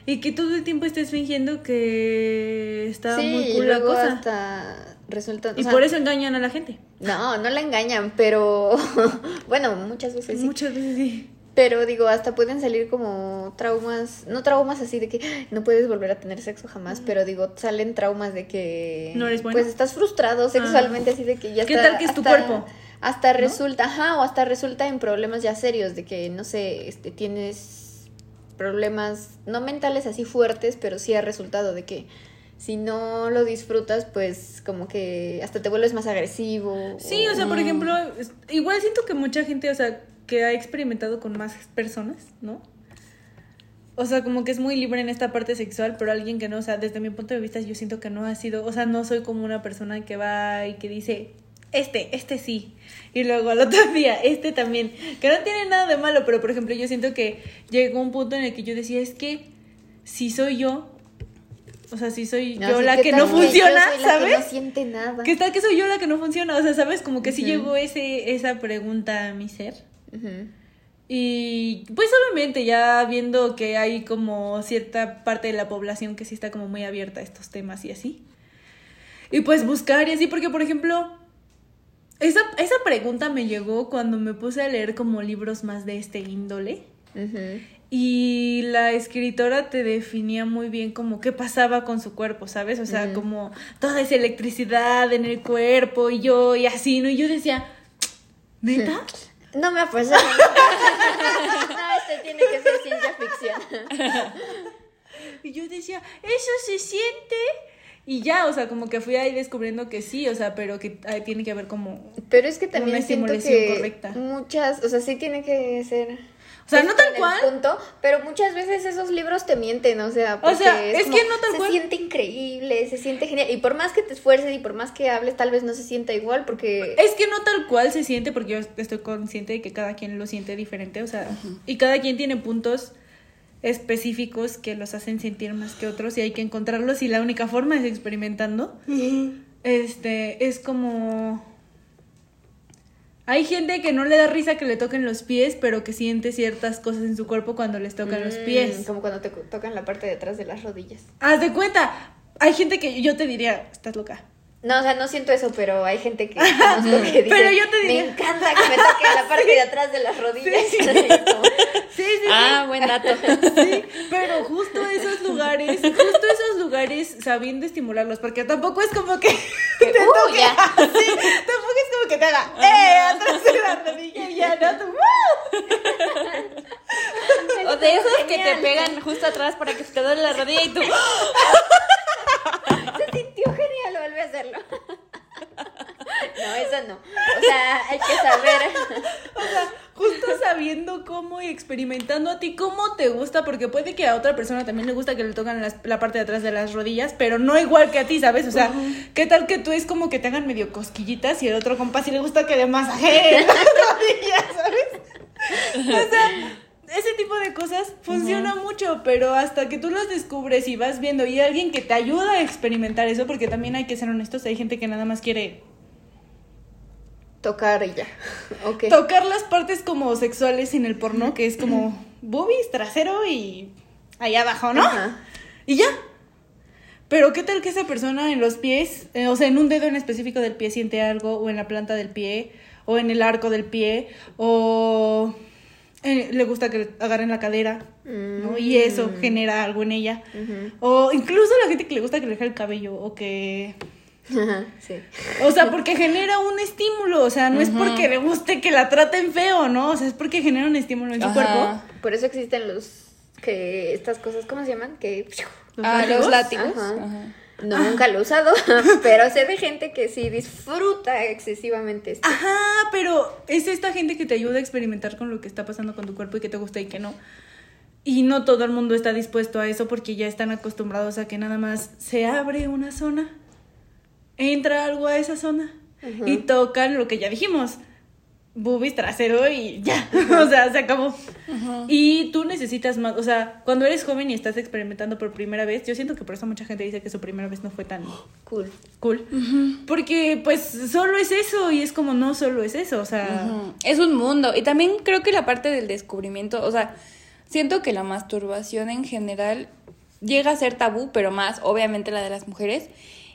Y que todo el tiempo estés fingiendo que está muy cool la cosa. Hasta resulta, y por eso engañan a la gente. No, no la engañan, pero bueno, muchas veces sí. Muchas veces sí. Pero digo, hasta pueden salir como traumas, no traumas así de que no puedes volver a tener sexo jamás, pero digo, salen traumas de que no eres bueno. pues estás frustrado sexualmente así de que ya ¿Qué tal que es tu cuerpo? Hasta resulta, ajá, o hasta resulta en problemas ya serios de que no sé, este tienes problemas no mentales así fuertes, pero sí ha resultado de que si no lo disfrutas, pues como que hasta te vuelves más agresivo. Sí, o, sea, por ejemplo, igual siento que mucha gente, o sea, que ha experimentado con más personas, ¿no? O sea, como que es muy libre en esta parte sexual, pero alguien que no, o sea, desde mi punto de vista yo siento que no ha sido, o sea, no soy como una persona que va y que dice, este, este sí, y luego al otro día, este también, que no tiene nada de malo, pero por ejemplo yo siento que llegó un punto en el que yo decía, es que si soy yo, o sea, si soy yo la que no funciona, ¿sabes? Que no siente nada. ¿Qué tal que soy yo la que no funciona? O sea, ¿sabes? Como que sí llegó ese, esa pregunta a mi ser. Y pues obviamente ya viendo que hay como cierta parte de la población que sí está como muy abierta a estos temas y así. Y pues buscar y así, porque por ejemplo, esa, esa pregunta me llegó cuando me puse a leer como libros más de este índole. Y la escritora te definía muy bien como qué pasaba con su cuerpo, ¿sabes? O sea, como toda esa electricidad en el cuerpo y yo y así, ¿no? Y yo decía, ¿neta? No me apuesto. no, este tiene que ser ciencia ficción. y yo decía, eso se siente. Y ya, o sea, como que fui ahí descubriendo que sí, o sea, pero que tiene que haber como. Pero es que también una estimulación correcta. Muchas, o sea, sí tiene que ser o sea, no tal cual. Punto, pero muchas veces esos libros te mienten, o sea, porque o sea, es, que no tal se cual. Se siente increíble, se siente genial. Y por más que te esfuerces y por más que hables, tal vez no se sienta igual, porque. Es que no tal cual se siente, porque yo estoy consciente de que cada quien lo siente diferente, o sea, y cada quien tiene puntos específicos que los hacen sentir más que otros y hay que encontrarlos y la única forma es experimentando. Este, es como hay gente que no le da risa que le toquen los pies, pero que siente ciertas cosas en su cuerpo cuando les tocan los pies. Mm, como cuando te tocan la parte de atrás de las rodillas. Haz de cuenta. Hay gente que yo te diría, estás loca. No, o sea, no siento eso, pero hay gente que dice, pero yo te diría... me encanta que me toquen la parte de atrás de las rodillas. Sí, sí, sí. Ah, buen dato. Sí, pero justo esos lugares, justo esos lugares sabiendo estimularlos, porque tampoco es como que, te uh, ya. Sí, tampoco es como que te haga, eh, atrás de la rodilla y ya, no, tú, O de esos que te pegan justo atrás para que se te duele la rodilla y tú... Sintió genial, vuelve a hacerlo. No, eso no. O sea, hay que saber. O sea, justo sabiendo cómo y experimentando a ti cómo te gusta, porque puede que a otra persona también le gusta que le tocan la parte de atrás de las rodillas, pero no igual que a ti, ¿sabes? O sea, ¿qué tal que tú es como que te hagan medio cosquillitas y el otro compa sí le gusta que le masajeen las rodillas, ¿sabes? O sea ese tipo de cosas funciona mucho, pero hasta que tú los descubres y vas viendo y hay alguien que te ayuda a experimentar eso, porque también hay que ser honestos, hay gente que nada más quiere tocar y ya. Okay. Tocar las partes como sexuales en el porno, que es como boobies, trasero y ahí abajo, ¿no? Y ya. Pero qué tal que esa persona en los pies, eh, o sea, en un dedo en específico del pie siente algo, o en la planta del pie, o en el arco del pie, o eh, le gusta que agarren la cadera, ¿no? Y eso mm. genera algo en ella. O incluso la gente que le gusta que le deje el cabello o que... sí. O sea, porque genera un estímulo, o sea, no es porque le guste que la traten feo, ¿no? O sea, es porque genera un estímulo en su cuerpo. Por eso existen los que estas cosas, ¿cómo se llaman? Que los ah, los látigos. No, nunca lo he usado, pero sé de gente que sí disfruta excesivamente esto. Ajá, pero es esta gente que te ayuda a experimentar con lo que está pasando con tu cuerpo y que te gusta y que no. Y no todo el mundo está dispuesto a eso porque ya están acostumbrados a que nada más se abre una zona, entra algo a esa zona y tocan lo que ya dijimos, boobies, trasero y ya. o sea, se acabó. Y tú necesitas más, o sea, cuando eres joven y estás experimentando por primera vez, yo siento que por eso mucha gente dice que su primera vez no fue tan cool. Cool. Porque pues solo es eso y es como no solo es eso, o sea, es un mundo. Y también creo que la parte del descubrimiento, o sea, siento que la masturbación en general llega a ser tabú, pero más obviamente la de las mujeres.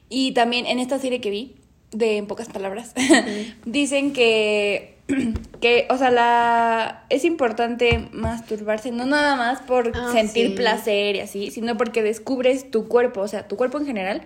Y también en esta serie que vi, de en pocas palabras, dicen que que, o sea, la es importante masturbarse no nada más por Ah, sentir sí. placer y así, sino porque descubres tu cuerpo, o sea, tu cuerpo en general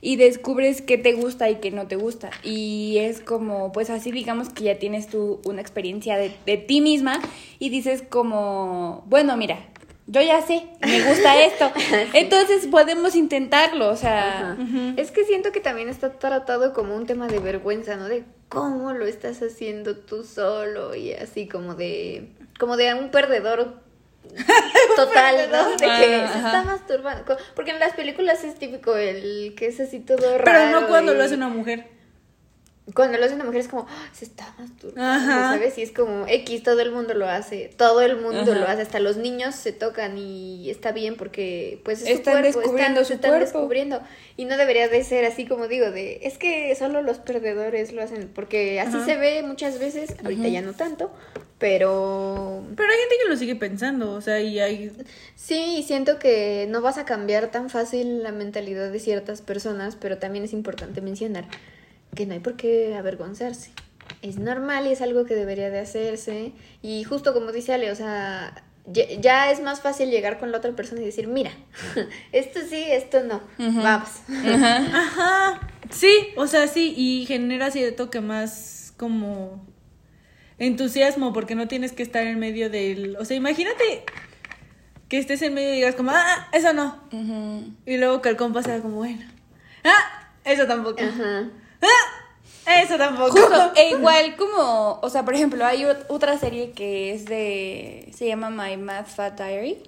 y descubres qué te gusta y qué no te gusta. Y es como, pues así digamos que ya tienes tú una experiencia de, de ti misma y dices como, bueno, mira, yo ya sé, me gusta esto. Entonces podemos intentarlo, o sea... Es que siento que también está tratado como un tema de vergüenza, ¿no? De cómo lo estás haciendo tú solo y así como de como de un perdedor total, ¿no? De que se está masturbando. Porque en las películas es típico el que es así todo raro. Pero no cuando y- lo hace una mujer. Cuando lo hace una mujer es como, "Ah, se está masturbando. ¿sabes? Y es como, X, todo el mundo lo hace, todo el mundo Ajá. lo hace, hasta los niños se tocan y está bien porque pues es Están su cuerpo, descubriendo están, su se están cuerpo. descubriendo. Y no debería de ser así como digo, de, es que solo los perdedores lo hacen, porque así Ajá. se ve muchas veces, ahorita ya no tanto, pero Pero hay gente que lo sigue pensando, o sea, y hay... Sí, y siento que no vas a cambiar tan fácil la mentalidad de ciertas personas, pero también es importante mencionar que no hay por qué avergonzarse. Es normal y es algo que debería de hacerse. Y justo como dice Ale, o sea, ya, ya es más fácil llegar con la otra persona y decir, mira, esto sí, esto no, vamos. Ajá. Sí, o sea, sí, y genera cierto que más como entusiasmo, porque no tienes que estar en medio del... O sea, imagínate que estés en medio y digas como, ah, eso no. Ujú. Y luego que el compa sea como, bueno. Ah, eso tampoco. Ajá. Ah, eso tampoco. Justo, e igual como, o sea, por ejemplo, hay ot- otra serie que es de, se llama My Mad Fat Diary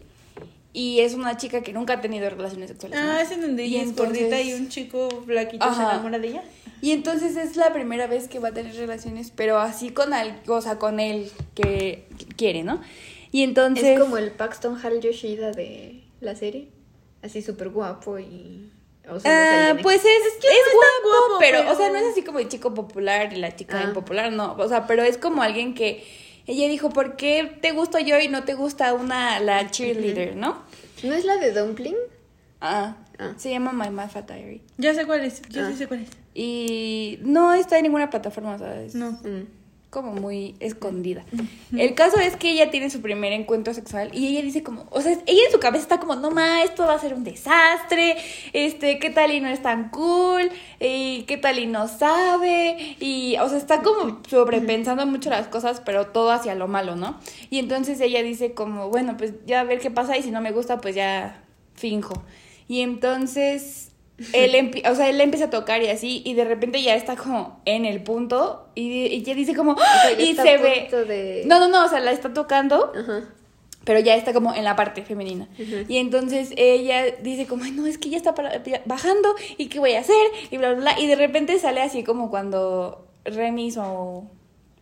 y es una chica que nunca ha tenido relaciones sexuales. Ah, es en donde Y ella es gordita y un chico flaquito se enamora de ella. Y entonces es la primera vez que va a tener relaciones, pero así con algo, o sea, con él que quiere, ¿no? Y entonces... Es como el Paxton Hal Yoshida de la serie, así súper guapo y... o sea, Ah, pues es, es, que es guapo, guapo, pero, pero- o sea, no es así como el chico popular y la chica Ah. impopular, no, o sea, pero es como alguien que ella dijo, ¿por qué te gusto yo y no te gusta una, la cheerleader, no? ¿No es la de Dumpling? Ah, Ah. se llama My Mad Fat Diary. Ya sé cuál es, yo Ah. sí sé cuál es. Y no está en ninguna plataforma, o sea, es No. Mm. Como muy escondida. El caso es que ella tiene su primer encuentro sexual y ella dice como, o sea, ella en su cabeza está como, no ma, esto va a ser un desastre, este, qué tal y no es tan cool, y qué tal y no sabe, y, o sea, está como sobrepensando mucho las cosas, pero todo hacia lo malo, ¿no? Y entonces ella dice como, bueno, pues ya a ver qué pasa y si no me gusta, pues ya finjo. Y entonces él, o sea, él le empieza a tocar y así, y de repente ya está como en el punto, y, y ella dice como, O sea, ya y está se a ve. de- No, no, no, o sea, la está tocando, Ajá. pero ya está como en la parte femenina. Y entonces ella dice como, "Ay, no, es que ya está para- bajando, ¿y qué voy a hacer? Y bla, bla, bla. Y de repente sale así como cuando Remis o...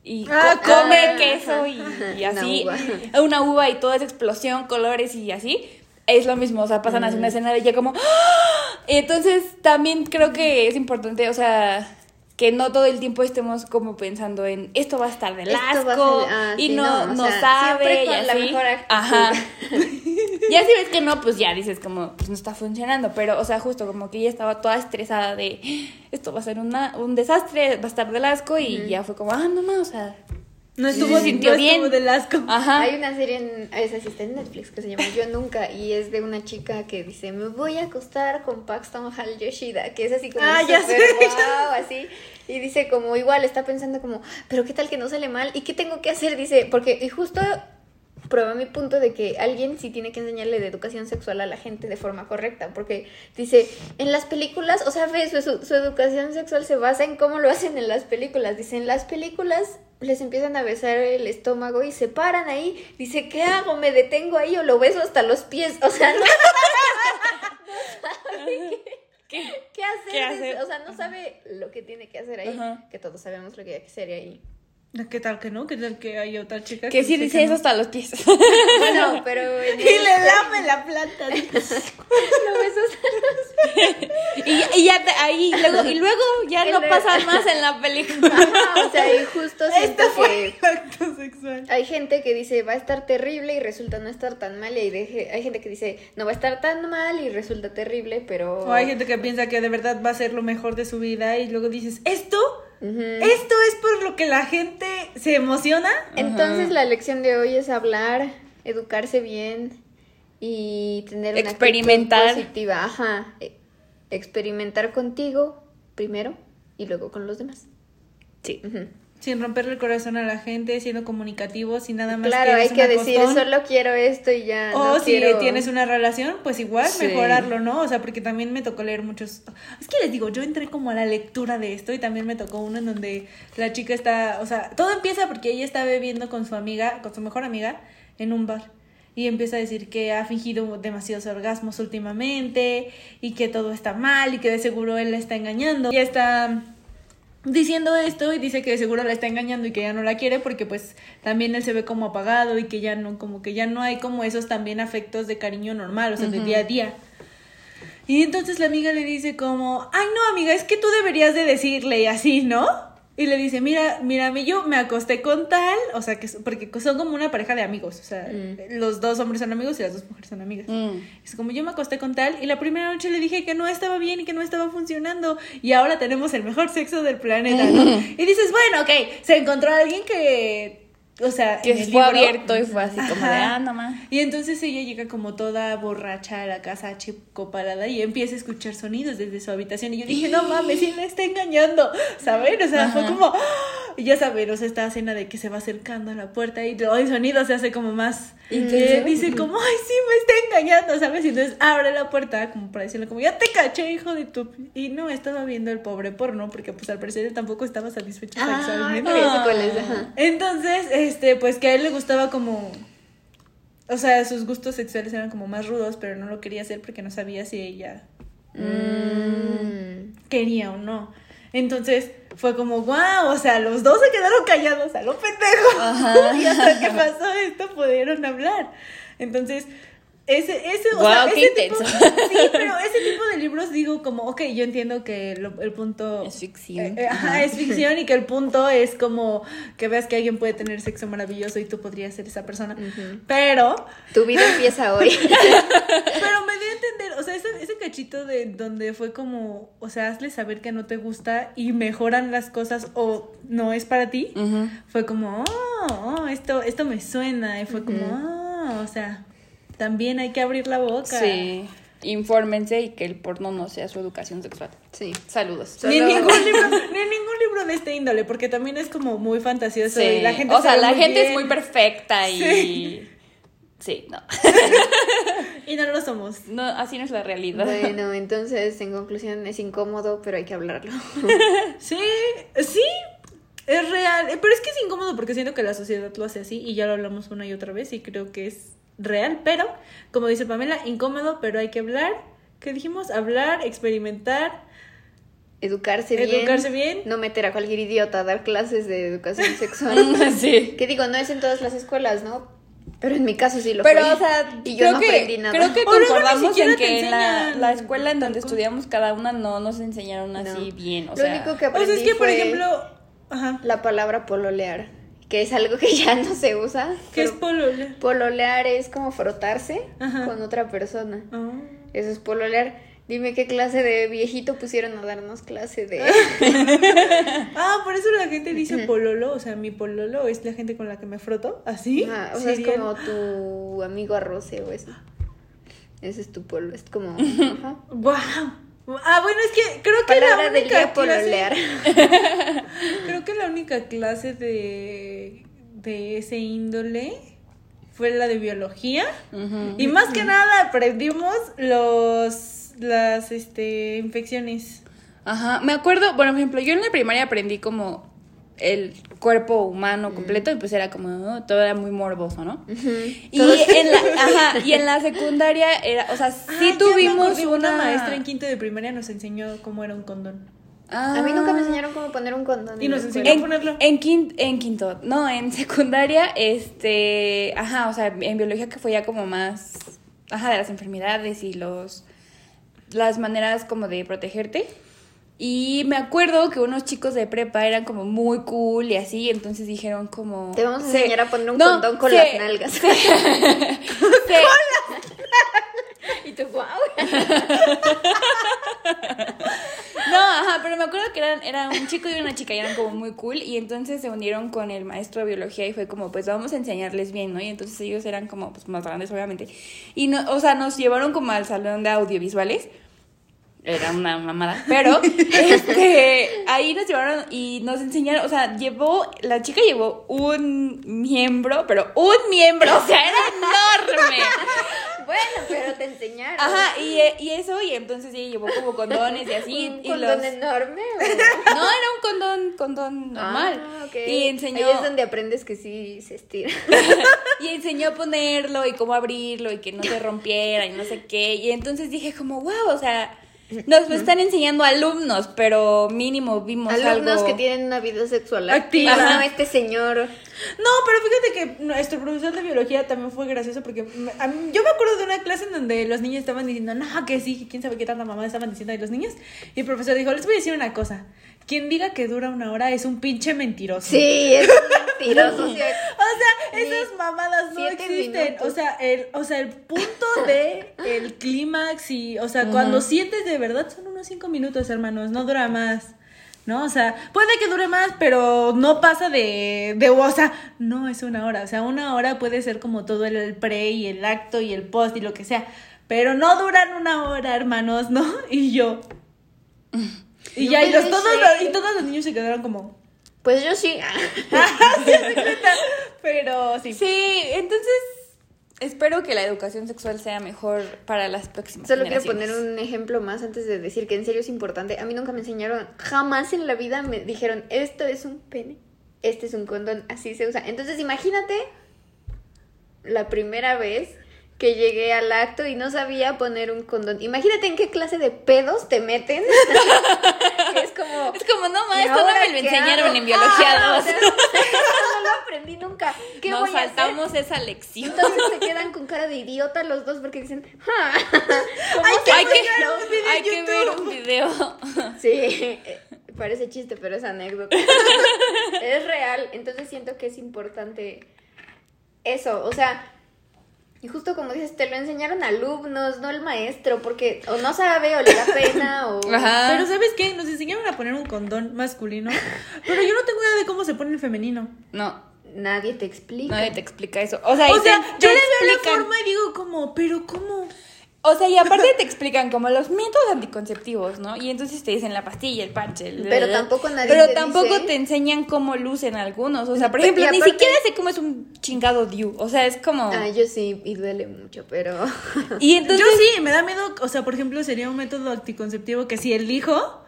Y co- Ah, come ah, queso y, y Una así. uva. Una uva y toda esa explosión, colores y así. Es lo mismo, o sea, pasan así una escena de ella como... ¡Ah! Entonces también creo que es importante, o sea, que no todo el tiempo estemos como pensando en esto va a estar de Esto va a asco ah, y sí, no, no, no sea, sabe y con la así. mejor. Ajá. ya si ves que no, pues ya dices como, pues no está funcionando, pero, o sea, justo como que ella estaba toda estresada de esto va a ser una, un desastre, va a estar del asco y ya fue como, ah, no, no, o sea, No estuvo, se sintió no bien. estuvo del asco. ajá. Hay una serie en, esa sí está en Netflix que se llama Yo Nunca y es de una chica que dice me voy a acostar con Paxton Hal Yoshida que es así como Ah, ya súper sé, guau, así y dice como igual está pensando como pero qué tal que no sale mal y qué tengo que hacer dice porque y justo prueba mi punto de que alguien sí tiene que enseñarle de educación sexual a la gente de forma correcta, porque dice, en las películas, o sea, su, su- educación sexual se basa en cómo lo hacen en las películas. Dice, en las películas les empiezan a besar el estómago y se paran ahí. Dice, ¿qué hago? ¿Me detengo ahí o lo beso hasta los pies? O sea, no, no sabe qué, qué hacer. qué hacer? O sea, no sabe lo que tiene que hacer ahí, Ajá. que todos sabemos lo que hay que hacer ahí. ¿Qué tal que no? ¿Qué tal que hay otra chica Que sí dice eso no? hasta los pies. Bueno, pero... Y le este- lame la planta. Lo beso hasta y, y ya te- ahí, luego, y luego ya no pasa más en la película. Ajá, o sea, y justo siento Esto fue que acto sexual. hay gente que dice va a estar terrible y resulta no estar tan mal y hay, de- hay gente que dice no va a estar tan mal y resulta terrible, pero O hay gente que piensa que de verdad va a ser lo mejor de su vida y luego dices, esto Esto es por lo que la gente se emociona. Entonces la lección de hoy es hablar, educarse bien y tener una experimentar actitud positiva, ajá, E- experimentar contigo primero y luego con los demás. Sí. Ujú. Sin romperle el corazón a la gente, siendo comunicativos y nada más Claro, hay que decir, acostón. solo quiero esto y ya. O no si quiero... tienes una relación, pues igual Sí. mejorarlo, ¿no? O sea, porque también me tocó leer muchos... Es que les digo, yo entré como a la lectura de esto y también me tocó uno en donde la chica está... O sea, todo empieza porque ella está bebiendo con su amiga, con su mejor amiga, en un bar. Y empieza a decir que ha fingido demasiados orgasmos últimamente y que todo está mal y que de seguro él la está engañando. Y está diciendo esto y dice que seguro la está engañando y que ya no la quiere porque pues también él se ve como apagado y que ya no como que ya no hay como esos también afectos de cariño normal, o sea, de día a día. Y entonces la amiga le dice como, "Ay, no, amiga, es que tú deberías de decirle y así, ¿no?" Y le dice, "Mira, mírame, yo me acosté con tal, o sea, que porque son como una pareja de amigos, o sea, los dos hombres son amigos y las dos mujeres son amigas." Mm. Es como yo me acosté con tal y la primera noche le dije que no estaba bien y que no estaba funcionando y ahora tenemos el mejor sexo del planeta, ¿no? Y dices, bueno, ok, se encontró alguien que, o sea, en Que el fue libro- abierto y fue así como de, ah, no más. Y entonces ella llega como toda borracha a la casa chicoparada y empieza a escuchar sonidos desde su habitación y yo dije, no mames, sí la está engañando, ¿saben? O sea, fue como. y ya saben, o sea, esta escena de que se va acercando a la puerta y todo el sonido se hace como más... Y Intenso. dice como, ay, sí, me está engañando, ¿sabes? Y entonces abre la puerta como para decirle como, ya te caché, hijo de tu... Y no, estaba viendo el pobre porno porque pues al parecer tampoco estaba satisfecho Ah, sexualmente. Entonces, este, pues que a él le gustaba como. O sea, sus gustos sexuales eran como más rudos, pero no lo quería hacer porque no sabía si ella Mm. quería o no. Entonces fue como, wow, o sea, los dos se quedaron callados a lo pendejo. y hasta que pasó esto pudieron hablar. Entonces, ese, ese, o sea, qué ese tipo, intenso. sí, pero ese tipo de libros digo como, ok, yo entiendo que lo- el punto Es ficción. eh, eh, ajá, es ficción y que el punto es como que veas que alguien puede tener sexo maravilloso y tú podrías ser esa persona. Pero, Tu vida empieza hoy. pero me dio a entender, o sea, ese, ese cachito de donde fue como, o sea, hazle saber que no te gusta y mejoran las cosas o no es para ti. Fue como, oh, oh, esto, esto me suena. Y fue como, oh, o sea, también hay que abrir la boca. Sí. Infórmense y que el porno no sea su educación sexual. Sí. Saludos. Ni ningún libro, ni en ningún libro de este índole, porque también es como muy fantasioso Sí. y la gente o sea, la gente es muy perfecta y... Sí, no. Y no lo somos. no. Así no es la realidad. Bueno, entonces, en conclusión, es incómodo, pero hay que hablarlo. Sí, sí, es real. Pero es que es incómodo porque siento que la sociedad lo hace así y ya lo hablamos una y otra vez y creo que es real. Pero, como dice Pamela, incómodo, pero hay que hablar. ¿Qué dijimos? Hablar, experimentar. Educarse bien. Educarse bien. No meter a cualquier idiota a dar clases de educación sexual. sí. que digo, no es en todas las escuelas, ¿no? Pero en mi caso sí lo Pero, fue. o sea, y yo creo no que, aprendí nada. creo que O luego ni concordamos en que en la, la escuela en donde estudiamos cada una no nos enseñaron así No. bien. O lo sea, único que O aprendí sea, es que, por fue ejemplo, ajá, la palabra pololear, que es algo que ya no se usa. ¿qué es polola? Pololear es como frotarse Ajá. con otra persona. Ah. Eso es pololear. Dime qué clase de viejito pusieron a darnos clase de... Ah, por eso la gente dice pololo, o sea, mi pololo es la gente con la que me froto, así. O sea, es como tu amigo arroce o eso. Ese es tu polo, es como... Ajá. Wow. Ah, bueno, es que creo que Palabra la única clase, creo que la única clase de de ese índole fue la de biología. Y más que nada aprendimos los las este infecciones. Ajá, me acuerdo, bueno, por ejemplo, yo en la primaria aprendí como el cuerpo humano completo y pues era como, oh, todo era muy morboso, ¿no? Y en la, ajá, y en la secundaria era, o sea, sí Ah, me tuvimos una... una maestra en quinto de primaria nos enseñó cómo era un condón. Ah. A mí nunca me enseñaron cómo poner un condón. Y nos escuela. a ponerlo. en, quin- en quinto, no, en secundaria, este, ajá, o sea, en biología que fue ya como más, ajá, de las enfermedades y los, las maneras como de protegerte. Y me acuerdo que unos chicos de prepa eran como muy cool y así, entonces dijeron como... Te vamos a se- enseñar a poner un No, condón con se- las nalgas. se- y tú, wow. No, ajá, pero me acuerdo que eran, era un chico y una chica y eran como muy cool y entonces se unieron con el maestro de biología y fue como, pues vamos a enseñarles bien, ¿no? Y entonces ellos eran como, pues más grandes obviamente. Y, no, o sea, nos llevaron como al salón de audiovisuales era una mamada, pero este, ahí nos llevaron y nos enseñaron, o sea, llevó, la chica llevó un miembro, pero un miembro, o sea, era enorme. Bueno, pero te enseñaron. Ajá, y, y eso, y entonces ella llevó como condones y así. ¿Un y condón los... enorme? No, era un condón, condón normal. Ah, ok. Y enseñó... Ahí es donde aprendes que sí se estira. y enseñó a ponerlo y cómo abrirlo y que no se rompiera y no sé qué. Y entonces dije como, wow, o sea, nos lo están enseñando alumnos, pero mínimo vimos Alumnos algo... que tienen una vida sexual Activa. activa. No, este señor. No, pero fíjate que nuestro profesor de biología también fue gracioso porque me- a mí- yo me acuerdo de una clase en donde los niños estaban diciendo, no, que sí, que quién sabe qué tanta mamá estaban diciendo de los niños. Y el profesor dijo, les voy a decir una cosa. Quien diga que dura una hora es un pinche mentiroso. Sí, es un mentiroso. o sea, esas mamadas no existen. minutos. O sea, el, o sea, el punto de el clímax y, o sea, cuando sientes de verdad son unos cinco minutos, hermanos, no dura más. ¿No? O sea, puede que dure más, pero no pasa de, de, o sea, no es una hora. O sea, una hora puede ser como todo el pre y el acto y el post y lo que sea. Pero no duran una hora, hermanos, ¿no? Y yo. Y ya, y, los, todos, los- y todos los niños se quedaron como. pues yo sí. Pero sí. Sí, entonces espero que la educación sexual sea mejor para las próximas Solo quiero poner un ejemplo más antes de decir que en serio es importante. A mí nunca me enseñaron, jamás en la vida me dijeron, esto es un pene, este es un condón, así se usa. Entonces imagínate la primera vez que llegué al acto y no sabía poner un condón. Imagínate en qué clase de pedos te meten. es como... Es como, no, ¿y ma, esto no me lo enseñaron hago? en biología Ah, 2. o sea, no lo aprendí nunca. ¿Qué Nos voy a hacer? saltamos esa lección. Entonces se quedan con cara de idiota los dos porque dicen, "Ja, ¿cómo Hay que ver un video. Sí, eh, parece chiste, pero es anécdota. es real, entonces siento que es importante eso, o sea, y justo como dices, te lo enseñaron alumnos, no el maestro, porque o no sabe o le da pena o... Ajá. Pero ¿sabes qué? Nos enseñaron a poner un condón masculino, pero yo no tengo idea de cómo se pone el femenino. No, Nadie te explica. nadie te explica eso. O sea, O sea, te- yo le veo la forma y digo como, pero ¿cómo? O sea, y aparte te explican como los métodos anticonceptivos, ¿no? Y entonces te dicen la pastilla, el parche. el- Pero tampoco nadie Pero te tampoco dice- te enseñan cómo lucen algunos. O sea, por ejemplo, ni aparte- siquiera sé cómo es un chingado DIU. O sea, es como... Ah, yo sí, y duele mucho, pero... Y entonces... yo sí, me da miedo, o sea, por ejemplo, sería un método anticonceptivo que si elijo,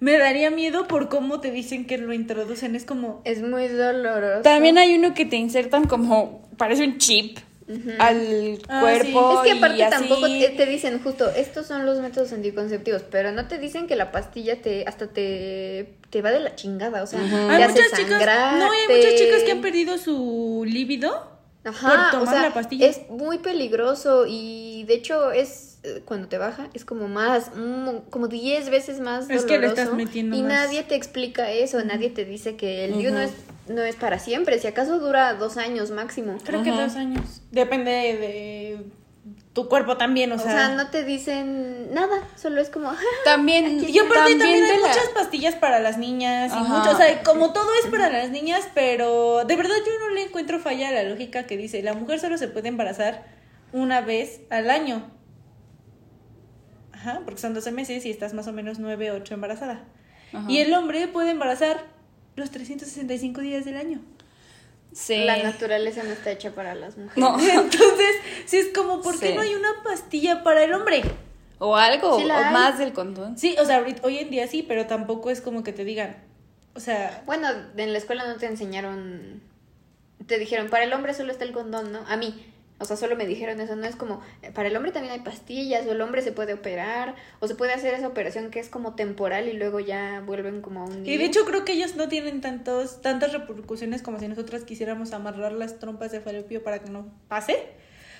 me daría miedo por cómo te dicen que lo introducen. Es como, es muy doloroso. También hay uno que te insertan como... Parece un chip al Ah, cuerpo Es que y aparte así. tampoco te, te dicen justo, estos son los métodos anticonceptivos, pero no te dicen que la pastilla te hasta te, te va de la chingada, o sea, te hay hace muchas chicas, no, hay muchas chicas que han perdido su líbido Ajá, por o tomar sea, la pastilla. es muy peligroso y de hecho es eh, cuando te baja es como más mm, como 10 veces más Es que le doloroso estás metiendo y más. nadie te explica eso, nadie te dice que el DIU no es no es para siempre, si acaso dura dos años máximo. Creo que dos años. Depende de tu cuerpo también, o O sea. sea, no te dicen nada, solo es como También... Y aparte también, hay de la- muchas pastillas para las niñas y mucho, o sea, como todo es para las niñas, pero de verdad yo no le encuentro falla a la lógica que dice, la mujer solo se puede embarazar una vez al año. Ajá, porque son 12 meses y estás más o menos 9, 8 embarazada. Ajá. Y el hombre puede embarazar los 365 días del año. Sí. La naturaleza no está hecha para las mujeres. No. Entonces, sí es como, ¿por qué Sí. no hay una pastilla para el hombre? O algo, Sí o hay. más del condón. Sí, o sea, hoy en día sí, pero tampoco es como que te digan, o sea, Bueno, en la escuela no te enseñaron, te dijeron, para el hombre solo está el condón, ¿no? A mí, o sea, solo me dijeron eso, no es como, eh, para el hombre también hay pastillas, o el hombre se puede operar, o se puede hacer esa operación que es como temporal y luego ya vuelven como a un Y de hecho creo que ellos no tienen tantos, tantas repercusiones como si nosotras quisiéramos amarrar las trompas de falopio para que no pase.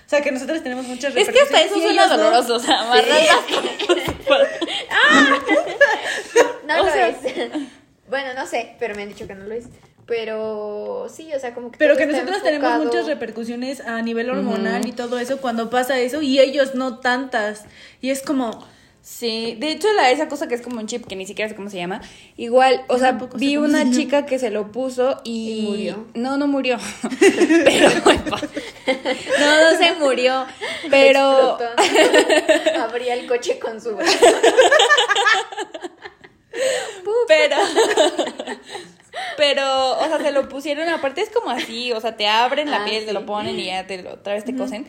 O sea, que nosotros tenemos muchas Es que repercusiones. hasta eso suena ellos no. doloroso, o sea, amarrar las No O lo sea- es. bueno, no sé, pero me han dicho que no lo es. Pero sí, o sea, como que... Pero que nosotros tenemos muchas repercusiones a nivel hormonal y todo eso cuando pasa eso y ellos no tantas. Y es como, Sí, de hecho la, esa cosa que es como un chip que ni siquiera sé cómo se llama, igual, o sea, vi una chica que se lo puso y... murió. No, no murió, pero... no, no se murió, pero... Abría el coche con su brazo. pero... Pero, o sea, se lo pusieron, aparte es como así, o sea, te abren la Ah, piel, te lo ponen y ya te lo, otra vez te cosen.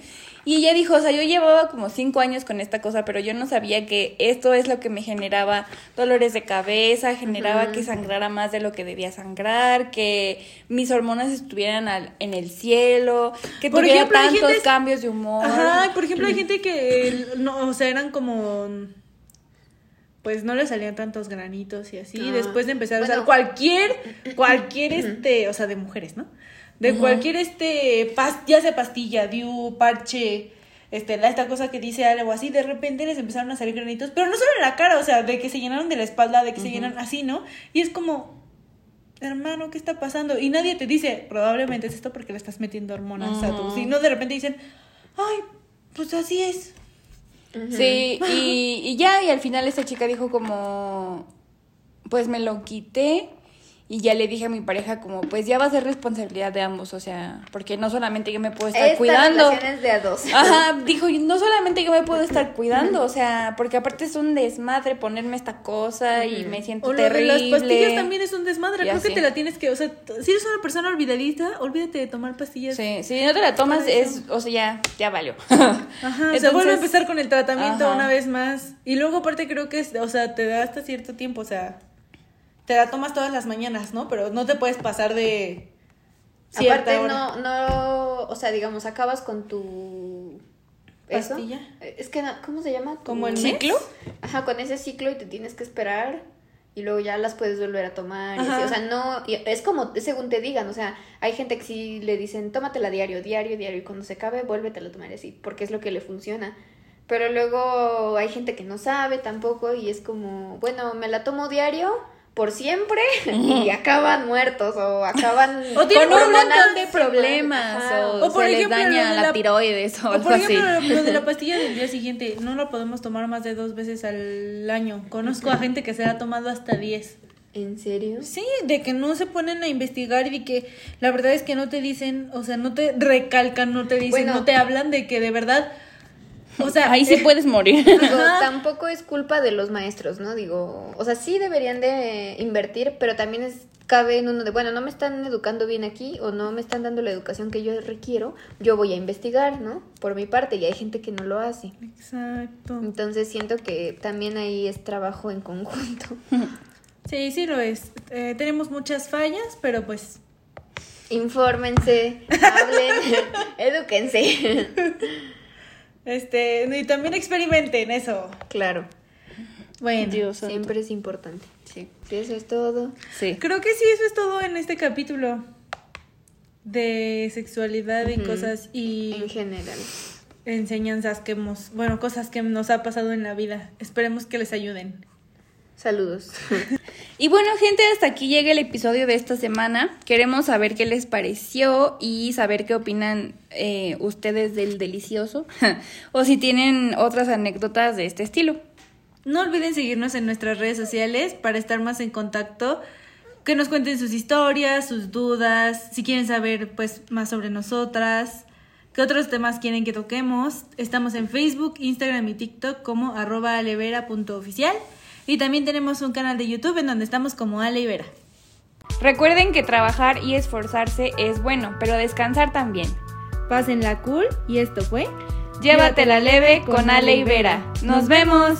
Y ella dijo, o sea, yo llevaba como cinco años con esta cosa, pero yo no sabía que esto es lo que me generaba dolores de cabeza, generaba que sangrara más de lo que debía sangrar, que mis hormonas estuvieran al- en el cielo, que Por tuviera ejemplo, tantos gente- cambios de humor. Ajá, por ejemplo, hay gente que, no, o sea, eran como, pues no le salían tantos granitos y así, Ah, después de empezar a usar cualquier, cualquier, este, o sea, de mujeres, ¿no? De cualquier, este, ya sea pastilla, diu, parche, este, la, esta cosa que dice algo así, de repente les empezaron a salir granitos, pero no solo en la cara, o sea, de que se llenaron de la espalda, de que se llenaron así, ¿no? Y es como, hermano, ¿qué está pasando? Y nadie te dice, probablemente es esto porque le estás metiendo hormonas a tu... Si no, de repente dicen, ay, pues así es. Sí, y, y ya, y al final esta chica dijo como, pues me lo quité y ya le dije a mi pareja como, pues ya va a ser responsabilidad de ambos, o sea, porque no solamente yo me puedo estar Esta cuidando. relación es de a dos. Ajá, dijo, y no solamente yo me puedo estar cuidando, o sea, porque aparte es un desmadre ponerme esta cosa y me siento O lo de terrible. las pastillas también es un desmadre. Y Creo que te la tienes que, o sea, si eres una persona olvidadiza, olvídate de tomar pastillas. Sí, si no te la tomas es, o sea, ya, ya valió. Ajá, o sea, Entonces- vuelve a empezar con el tratamiento Ajá. una vez más. Y luego aparte creo que, es, o sea, te da hasta cierto tiempo, o sea, te la tomas todas las mañanas, ¿no? Pero no te puedes pasar de cierta Aparte, hora. no, no, o sea, digamos, acabas con tu... ¿eso? ¿Pastilla? Es que, no- ¿cómo se llama? ¿Como el mes? ¿Ciclo? Ajá, con ese ciclo y te tienes que esperar y luego ya las puedes volver a tomar. y así. Ajá. O sea, no, es como según te digan, o sea, hay gente que sí le dicen, tómatela diario, diario, diario, y cuando se acabe, vuélvetela a tomar así, porque es lo que le funciona. Pero luego hay gente que no sabe tampoco y es como, bueno, me la tomo diario por siempre y acaban muertos o acaban O tienen Con un montón de problemas, Ajá. o, O por se les ejemplo, daña la, la- tiroides o, O algo por ejemplo, así. lo, de la pastilla del día siguiente, no la podemos tomar más de dos veces al año. Conozco a gente que se la ha tomado hasta diez. ¿En serio? Sí, de que no se ponen a investigar y de que la verdad es que no te dicen, o sea, no te recalcan, no te dicen, Bueno. no te hablan de que de verdad, o sea, Ahí sí eh, puedes morir. Digo, tampoco es culpa de los maestros, ¿no? Digo, o sea, sí deberían de invertir, pero también es cabe en uno de, bueno, no me están educando bien aquí o no me están dando la educación que yo requiero, yo voy a investigar, ¿no? Por mi parte, y hay gente que no lo hace. Exacto. Entonces siento que también ahí es trabajo en conjunto. Sí, sí lo es. Eh, tenemos muchas fallas, pero pues Infórmense, hablen, edúquense. Este, y también experimenten eso. Claro, Bueno, Dios siempre es importante. Sí. Eso es todo. Sí. creo que sí, eso es todo en este capítulo de sexualidad y cosas y En general. enseñanzas que hemos, bueno, cosas que nos ha pasado en la vida. Esperemos que les ayuden. Saludos. Y bueno, gente, hasta aquí llega el episodio de esta semana. Queremos saber qué les pareció y saber qué opinan eh, ustedes del delicioso o si tienen otras anécdotas de este estilo. No olviden seguirnos en nuestras redes sociales para estar más en contacto, que nos cuenten sus historias, sus dudas, si quieren saber pues más sobre nosotras, qué otros temas quieren que toquemos. Estamos en Facebook, Instagram y TikTok como arroba alevera.oficial y también tenemos un canal de YouTube en donde estamos como Ale y Vera. Recuerden que trabajar y esforzarse es bueno, pero descansar también. Pásenla cool y esto fue Llévatela leve con Ale y Vera. ¡Nos vemos!